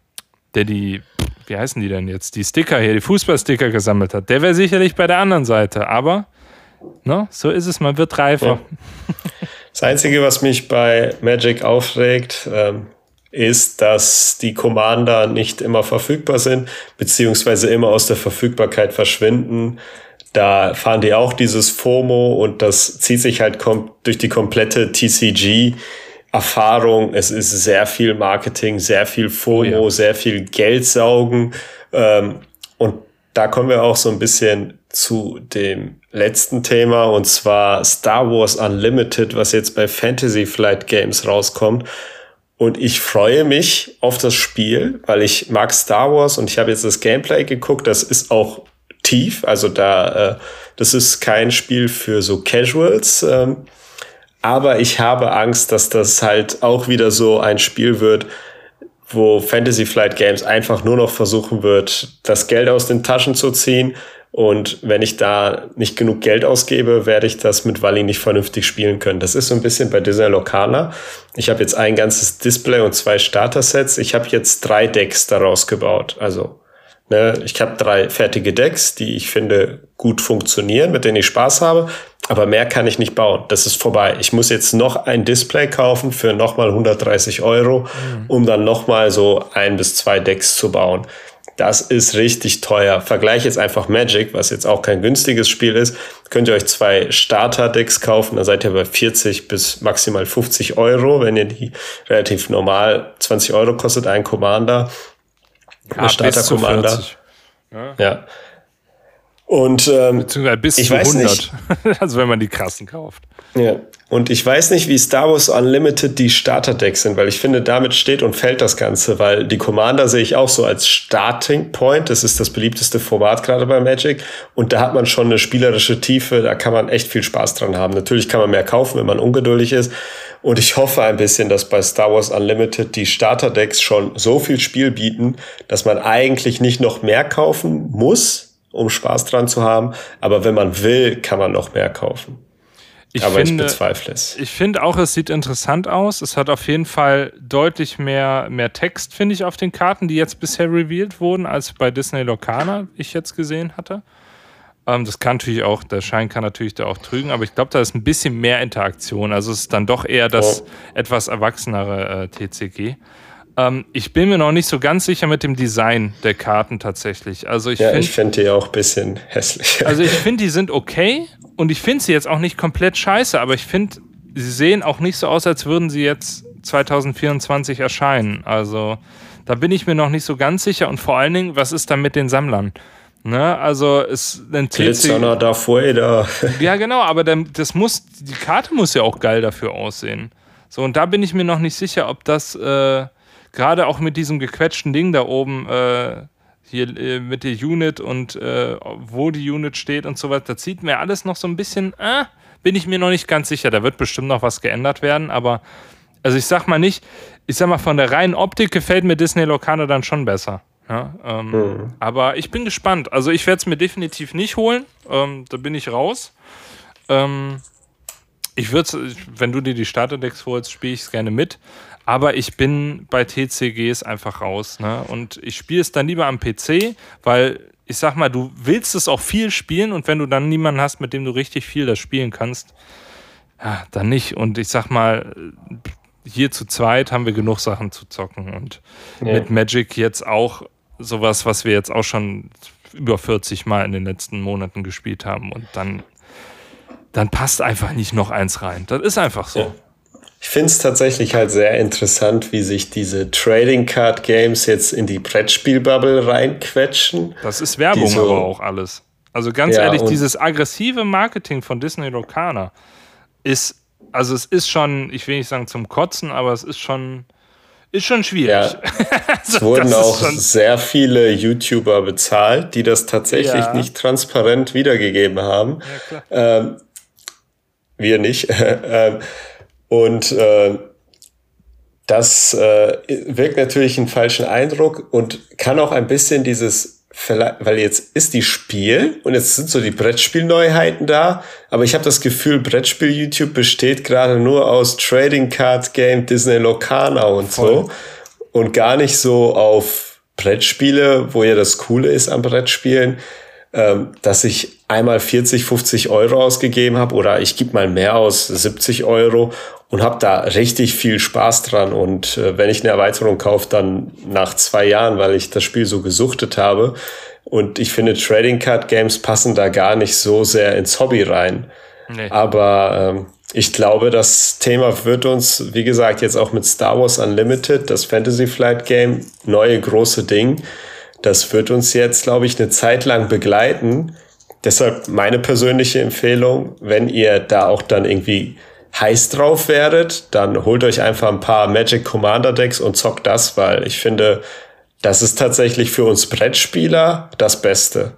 der die, wie heißen die denn jetzt, die Sticker hier, die Fußballsticker gesammelt hat, der wäre sicherlich bei der anderen Seite. Aber, ne, so ist es, man wird reifer. Ja. Das Einzige, was mich bei Magic aufregt, ähm, ist, dass die Commander nicht immer verfügbar sind, beziehungsweise immer aus der Verfügbarkeit verschwinden. Da fahren die auch dieses FOMO und das zieht sich halt durch die komplette TCG Erfahrung, es ist sehr viel Marketing, sehr viel FOMO, oh ja. sehr viel Geldsaugen. Ähm, und da kommen wir auch so ein bisschen zu dem letzten Thema, und zwar Star Wars Unlimited, was jetzt bei Fantasy Flight Games rauskommt. Und ich freue mich auf das Spiel, weil ich mag Star Wars und ich habe jetzt das Gameplay geguckt. Das ist auch tief, also da, äh, das ist kein Spiel für so Casuals. Ähm, aber ich habe Angst, dass das halt auch wieder so ein Spiel wird, wo Fantasy Flight Games einfach nur noch versuchen wird, das Geld aus den Taschen zu ziehen. Und wenn ich da nicht genug Geld ausgebe, werde ich das mit Wally nicht vernünftig spielen können. Das ist so ein bisschen bei Disney Locana. Ich habe jetzt ein ganzes Display und zwei Starter-Sets. Ich habe jetzt drei Decks daraus gebaut. Also Ne, ich habe drei fertige Decks, die ich finde gut funktionieren, mit denen ich Spaß habe, aber mehr kann ich nicht bauen. Das ist vorbei. Ich muss jetzt noch ein Display kaufen für nochmal 130 Euro, mhm. um dann nochmal so ein bis zwei Decks zu bauen. Das ist richtig teuer. Vergleich jetzt einfach Magic, was jetzt auch kein günstiges Spiel ist. Könnt ihr euch zwei Starter-Decks kaufen, da seid ihr bei 40 bis maximal 50 Euro, wenn ihr die relativ normal 20 Euro kostet, ein Commander ja, Starter Commander. Ja. ja. Und ähm, Beziehungsweise bis ich zu 100. also wenn man die krassen kauft. Ja. Und ich weiß nicht, wie Star Wars Unlimited die Starter-Decks sind, weil ich finde, damit steht und fällt das Ganze, weil die Commander sehe ich auch so als Starting Point. Das ist das beliebteste Format gerade bei Magic. Und da hat man schon eine spielerische Tiefe, da kann man echt viel Spaß dran haben. Natürlich kann man mehr kaufen, wenn man ungeduldig ist. Und ich hoffe ein bisschen, dass bei Star Wars Unlimited die Starter-Decks schon so viel Spiel bieten, dass man eigentlich nicht noch mehr kaufen muss, um Spaß dran zu haben. Aber wenn man will, kann man noch mehr kaufen. Ich Aber finde, ich bezweifle es. Ich finde auch, es sieht interessant aus. Es hat auf jeden Fall deutlich mehr, mehr Text, finde ich, auf den Karten, die jetzt bisher revealed wurden, als bei Disney Locana ich jetzt gesehen hatte. Ähm, das kann natürlich auch, der Schein kann natürlich da auch trügen, aber ich glaube, da ist ein bisschen mehr Interaktion. Also es ist dann doch eher das oh. etwas erwachsenere äh, TCG. Ähm, ich bin mir noch nicht so ganz sicher mit dem Design der Karten tatsächlich. Also ich ja, find, ich finde die auch ein bisschen hässlich. Also ich finde, die sind okay und ich finde sie jetzt auch nicht komplett scheiße, aber ich finde, sie sehen auch nicht so aus, als würden sie jetzt 2024 erscheinen. Also da bin ich mir noch nicht so ganz sicher und vor allen Dingen, was ist da mit den Sammlern? Ne, also es Glitzerner davor da. Ja, genau, aber dann, das muss, die Karte muss ja auch geil dafür aussehen. So, und da bin ich mir noch nicht sicher, ob das äh, gerade auch mit diesem gequetschten Ding da oben äh, hier äh, mit der Unit und äh, wo die Unit steht und so weiter, das sieht mir alles noch so ein bisschen, äh, bin ich mir noch nicht ganz sicher. Da wird bestimmt noch was geändert werden, aber also ich sag mal nicht, ich sag mal, von der reinen Optik gefällt mir Disney Locana dann schon besser. Ja, ähm, mhm. Aber ich bin gespannt. Also ich werde es mir definitiv nicht holen. Ähm, da bin ich raus. Ähm, ich würde wenn du dir die Starterdecks holst, spiele ich es gerne mit. Aber ich bin bei TCGs einfach raus. Ne? Und ich spiele es dann lieber am PC, weil ich sag mal, du willst es auch viel spielen und wenn du dann niemanden hast, mit dem du richtig viel das spielen kannst, ja, dann nicht. Und ich sag mal, hier zu zweit haben wir genug Sachen zu zocken und ja. mit Magic jetzt auch sowas, was wir jetzt auch schon über 40 Mal in den letzten Monaten gespielt haben und dann dann passt einfach nicht noch eins rein. Das ist einfach so. Ja. Ich finde es tatsächlich halt sehr interessant, wie sich diese Trading Card Games jetzt in die Brettspielbubble reinquetschen. Das ist Werbung so, aber auch alles. Also ganz ja, ehrlich, dieses aggressive Marketing von Disney Locana ist, also es ist schon, ich will nicht sagen zum Kotzen, aber es ist schon, ist schon schwierig. Ja. also, es wurden auch sehr viele YouTuber bezahlt, die das tatsächlich ja. nicht transparent wiedergegeben haben. Ja, ähm, wir nicht. Und äh, das äh, wirkt natürlich einen falschen Eindruck und kann auch ein bisschen dieses, weil jetzt ist die Spiel und jetzt sind so die Brettspielneuheiten da, aber ich habe das Gefühl, Brettspiel-YouTube besteht gerade nur aus Trading Card Game, Disney Locana und Voll. so und gar nicht so auf Brettspiele, wo ja das Coole ist am Brettspielen, dass ich einmal 40, 50 Euro ausgegeben habe oder ich gebe mal mehr aus, 70 Euro und habe da richtig viel Spaß dran. Und äh, wenn ich eine Erweiterung kaufe, dann nach zwei Jahren, weil ich das Spiel so gesuchtet habe. Und ich finde, Trading Card Games passen da gar nicht so sehr ins Hobby rein. Nee. Aber ähm, ich glaube, das Thema wird uns, wie gesagt, jetzt auch mit Star Wars Unlimited, das Fantasy Flight Game, neue große Ding das wird uns jetzt, glaube ich, eine Zeit lang begleiten. Deshalb meine persönliche Empfehlung, wenn ihr da auch dann irgendwie heiß drauf werdet, dann holt euch einfach ein paar Magic Commander Decks und zockt das, weil ich finde, das ist tatsächlich für uns Brettspieler das Beste.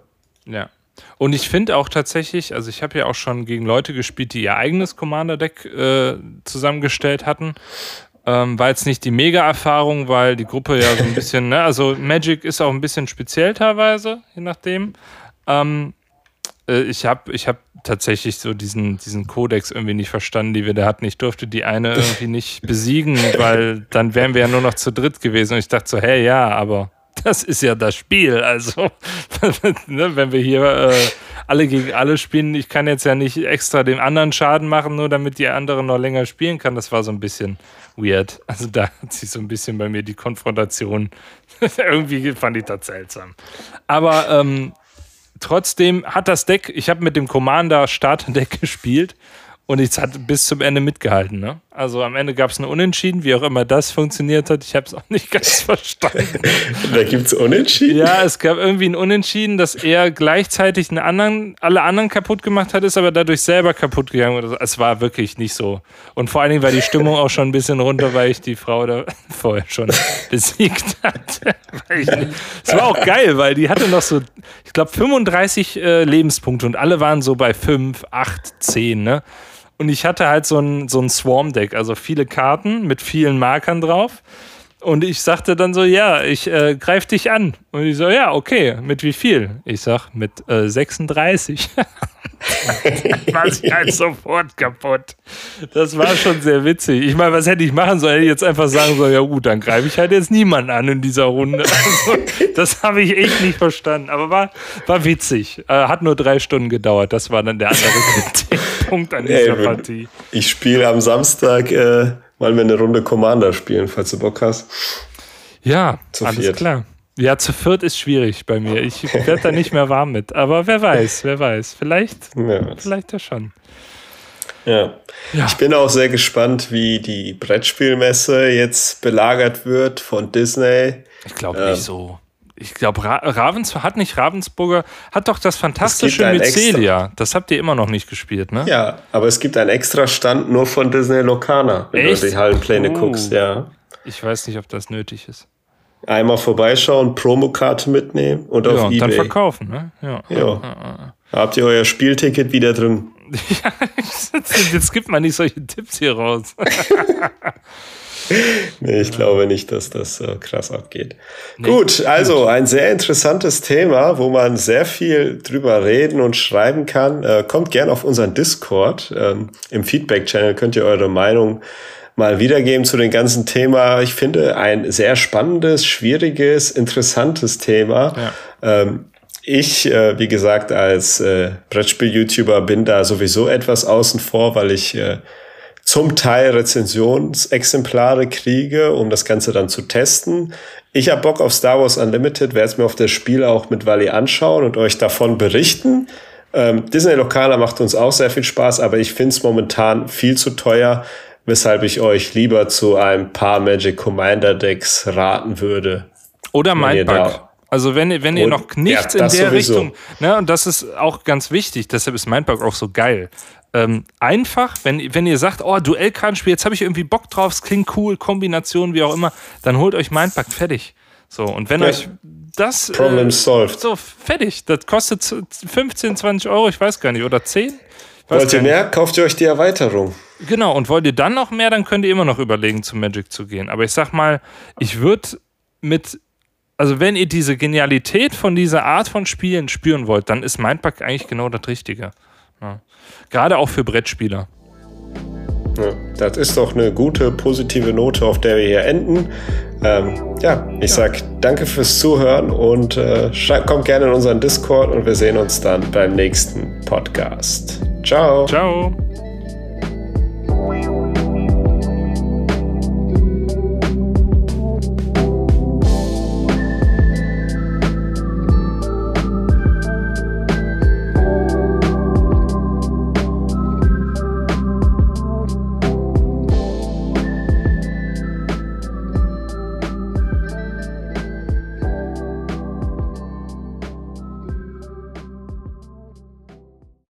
Ja. Und ich finde auch tatsächlich, also ich habe ja auch schon gegen Leute gespielt, die ihr eigenes Commander-Deck äh, zusammengestellt hatten. Ähm, war jetzt nicht die Mega-Erfahrung, weil die Gruppe ja so ein bisschen, ne, also Magic ist auch ein bisschen speziell teilweise, je nachdem. Ähm, äh, ich habe ich hab tatsächlich so diesen, diesen Kodex irgendwie nicht verstanden, die wir da hatten. Ich durfte die eine irgendwie nicht besiegen, weil dann wären wir ja nur noch zu dritt gewesen. Und ich dachte so, hey, ja, aber das ist ja das Spiel. Also, ne, wenn wir hier äh, alle gegen alle spielen, ich kann jetzt ja nicht extra dem anderen Schaden machen, nur damit die andere noch länger spielen kann. Das war so ein bisschen weird. Also da hat sich so ein bisschen bei mir die Konfrontation irgendwie fand ich das seltsam. Aber ähm, trotzdem hat das Deck, ich habe mit dem Commander Starter Deck gespielt und es hat bis zum Ende mitgehalten. Ne? Also am Ende gab es eine Unentschieden, wie auch immer das funktioniert hat. Ich habe es auch nicht ganz verstanden. da gibt es Unentschieden? Ja, es gab irgendwie ein Unentschieden, dass er gleichzeitig einen anderen, alle anderen kaputt gemacht hat, ist aber dadurch selber kaputt gegangen. Oder so. Es war wirklich nicht so. Und vor allen Dingen war die Stimmung auch schon ein bisschen runter, weil ich die Frau da vorher schon besiegt hatte. es war auch geil, weil die hatte noch so, ich glaube, 35 äh, Lebenspunkte und alle waren so bei 5, 8, 10, ne? Und ich hatte halt so ein, so ein Swarm-Deck, also viele Karten mit vielen Markern drauf. Und ich sagte dann so, ja, ich äh, greife dich an. Und ich so, ja, okay, mit wie viel? Ich sag, mit äh, 36. war sie halt sofort kaputt. Das war schon sehr witzig. Ich meine, was hätte ich machen sollen? Hätte ich jetzt einfach sagen sollen, ja gut, dann greife ich halt jetzt niemanden an in dieser Runde. Also, das habe ich echt nicht verstanden. Aber war, war witzig. Äh, hat nur drei Stunden gedauert. Das war dann der andere Kritikpunkt an dieser Ey, Partie. Ich spiele am Samstag äh, mal eine Runde Commander spielen, falls du Bock hast. Ja, zu alles viert. klar. Ja, zu viert ist schwierig bei mir. Ich werde da nicht mehr warm mit. Aber wer weiß, wer weiß. Vielleicht, ja, vielleicht ja schon. Ja. ja. Ich bin auch sehr gespannt, wie die Brettspielmesse jetzt belagert wird von Disney. Ich glaube ähm, nicht so. Ich glaube, Ra Ravens hat nicht Ravensburger, hat doch das fantastische Mycelia. Das habt ihr immer noch nicht gespielt, ne? Ja, aber es gibt einen extra Stand nur von Disney Locana, wenn Echt? du die Hallenpläne oh. guckst, ja. Ich weiß nicht, ob das nötig ist. Einmal vorbeischauen, Promokarte mitnehmen und ja, auf und Ebay. dann verkaufen, ne? Ja. ja. Habt ihr euer Spielticket wieder drin? ja, jetzt gibt man nicht solche Tipps hier raus. nee, ich glaube nicht, dass das so krass abgeht. Nee, gut, also ein sehr interessantes Thema, wo man sehr viel drüber reden und schreiben kann. Äh, kommt gern auf unseren Discord. Ähm, Im Feedback-Channel könnt ihr eure Meinung mal wiedergeben zu dem ganzen Thema. Ich finde ein sehr spannendes, schwieriges, interessantes Thema. Ja. Ähm, ich, äh, wie gesagt, als äh, Brettspiel-YouTuber bin da sowieso etwas außen vor, weil ich äh, zum Teil Rezensionsexemplare kriege, um das Ganze dann zu testen. Ich habe Bock auf Star Wars Unlimited, werde es mir auf das Spiel auch mit Wally anschauen und euch davon berichten. Ähm, Disney Lokaler macht uns auch sehr viel Spaß, aber ich finde es momentan viel zu teuer, weshalb ich euch lieber zu ein paar Magic Commander Decks raten würde. Oder Mindbug. Also wenn, wenn ihr noch nichts ja, in der sowieso. Richtung, ne, und das ist auch ganz wichtig, deshalb ist Mindbug auch so geil ähm, einfach, wenn, wenn ihr sagt, oh, Duellkartenspiel, jetzt habe ich irgendwie Bock drauf, es klingt cool, Kombination, wie auch immer, dann holt euch Mindpack fertig. So, und wenn ja. euch das. Problem äh, solved. So, fertig. Das kostet 15, 20 Euro, ich weiß gar nicht, oder 10? Wollt ihr mehr? Kauft ihr euch die Erweiterung. Genau, und wollt ihr dann noch mehr, dann könnt ihr immer noch überlegen, zu Magic zu gehen. Aber ich sag mal, ich würde mit also wenn ihr diese Genialität von dieser Art von Spielen spüren wollt, dann ist Mindpack eigentlich genau das Richtige. Ja. Gerade auch für Brettspieler. Ja, das ist doch eine gute, positive Note, auf der wir hier enden. Ähm, ja, ich ja. sag danke fürs Zuhören und äh, kommt gerne in unseren Discord und wir sehen uns dann beim nächsten Podcast. Ciao. Ciao.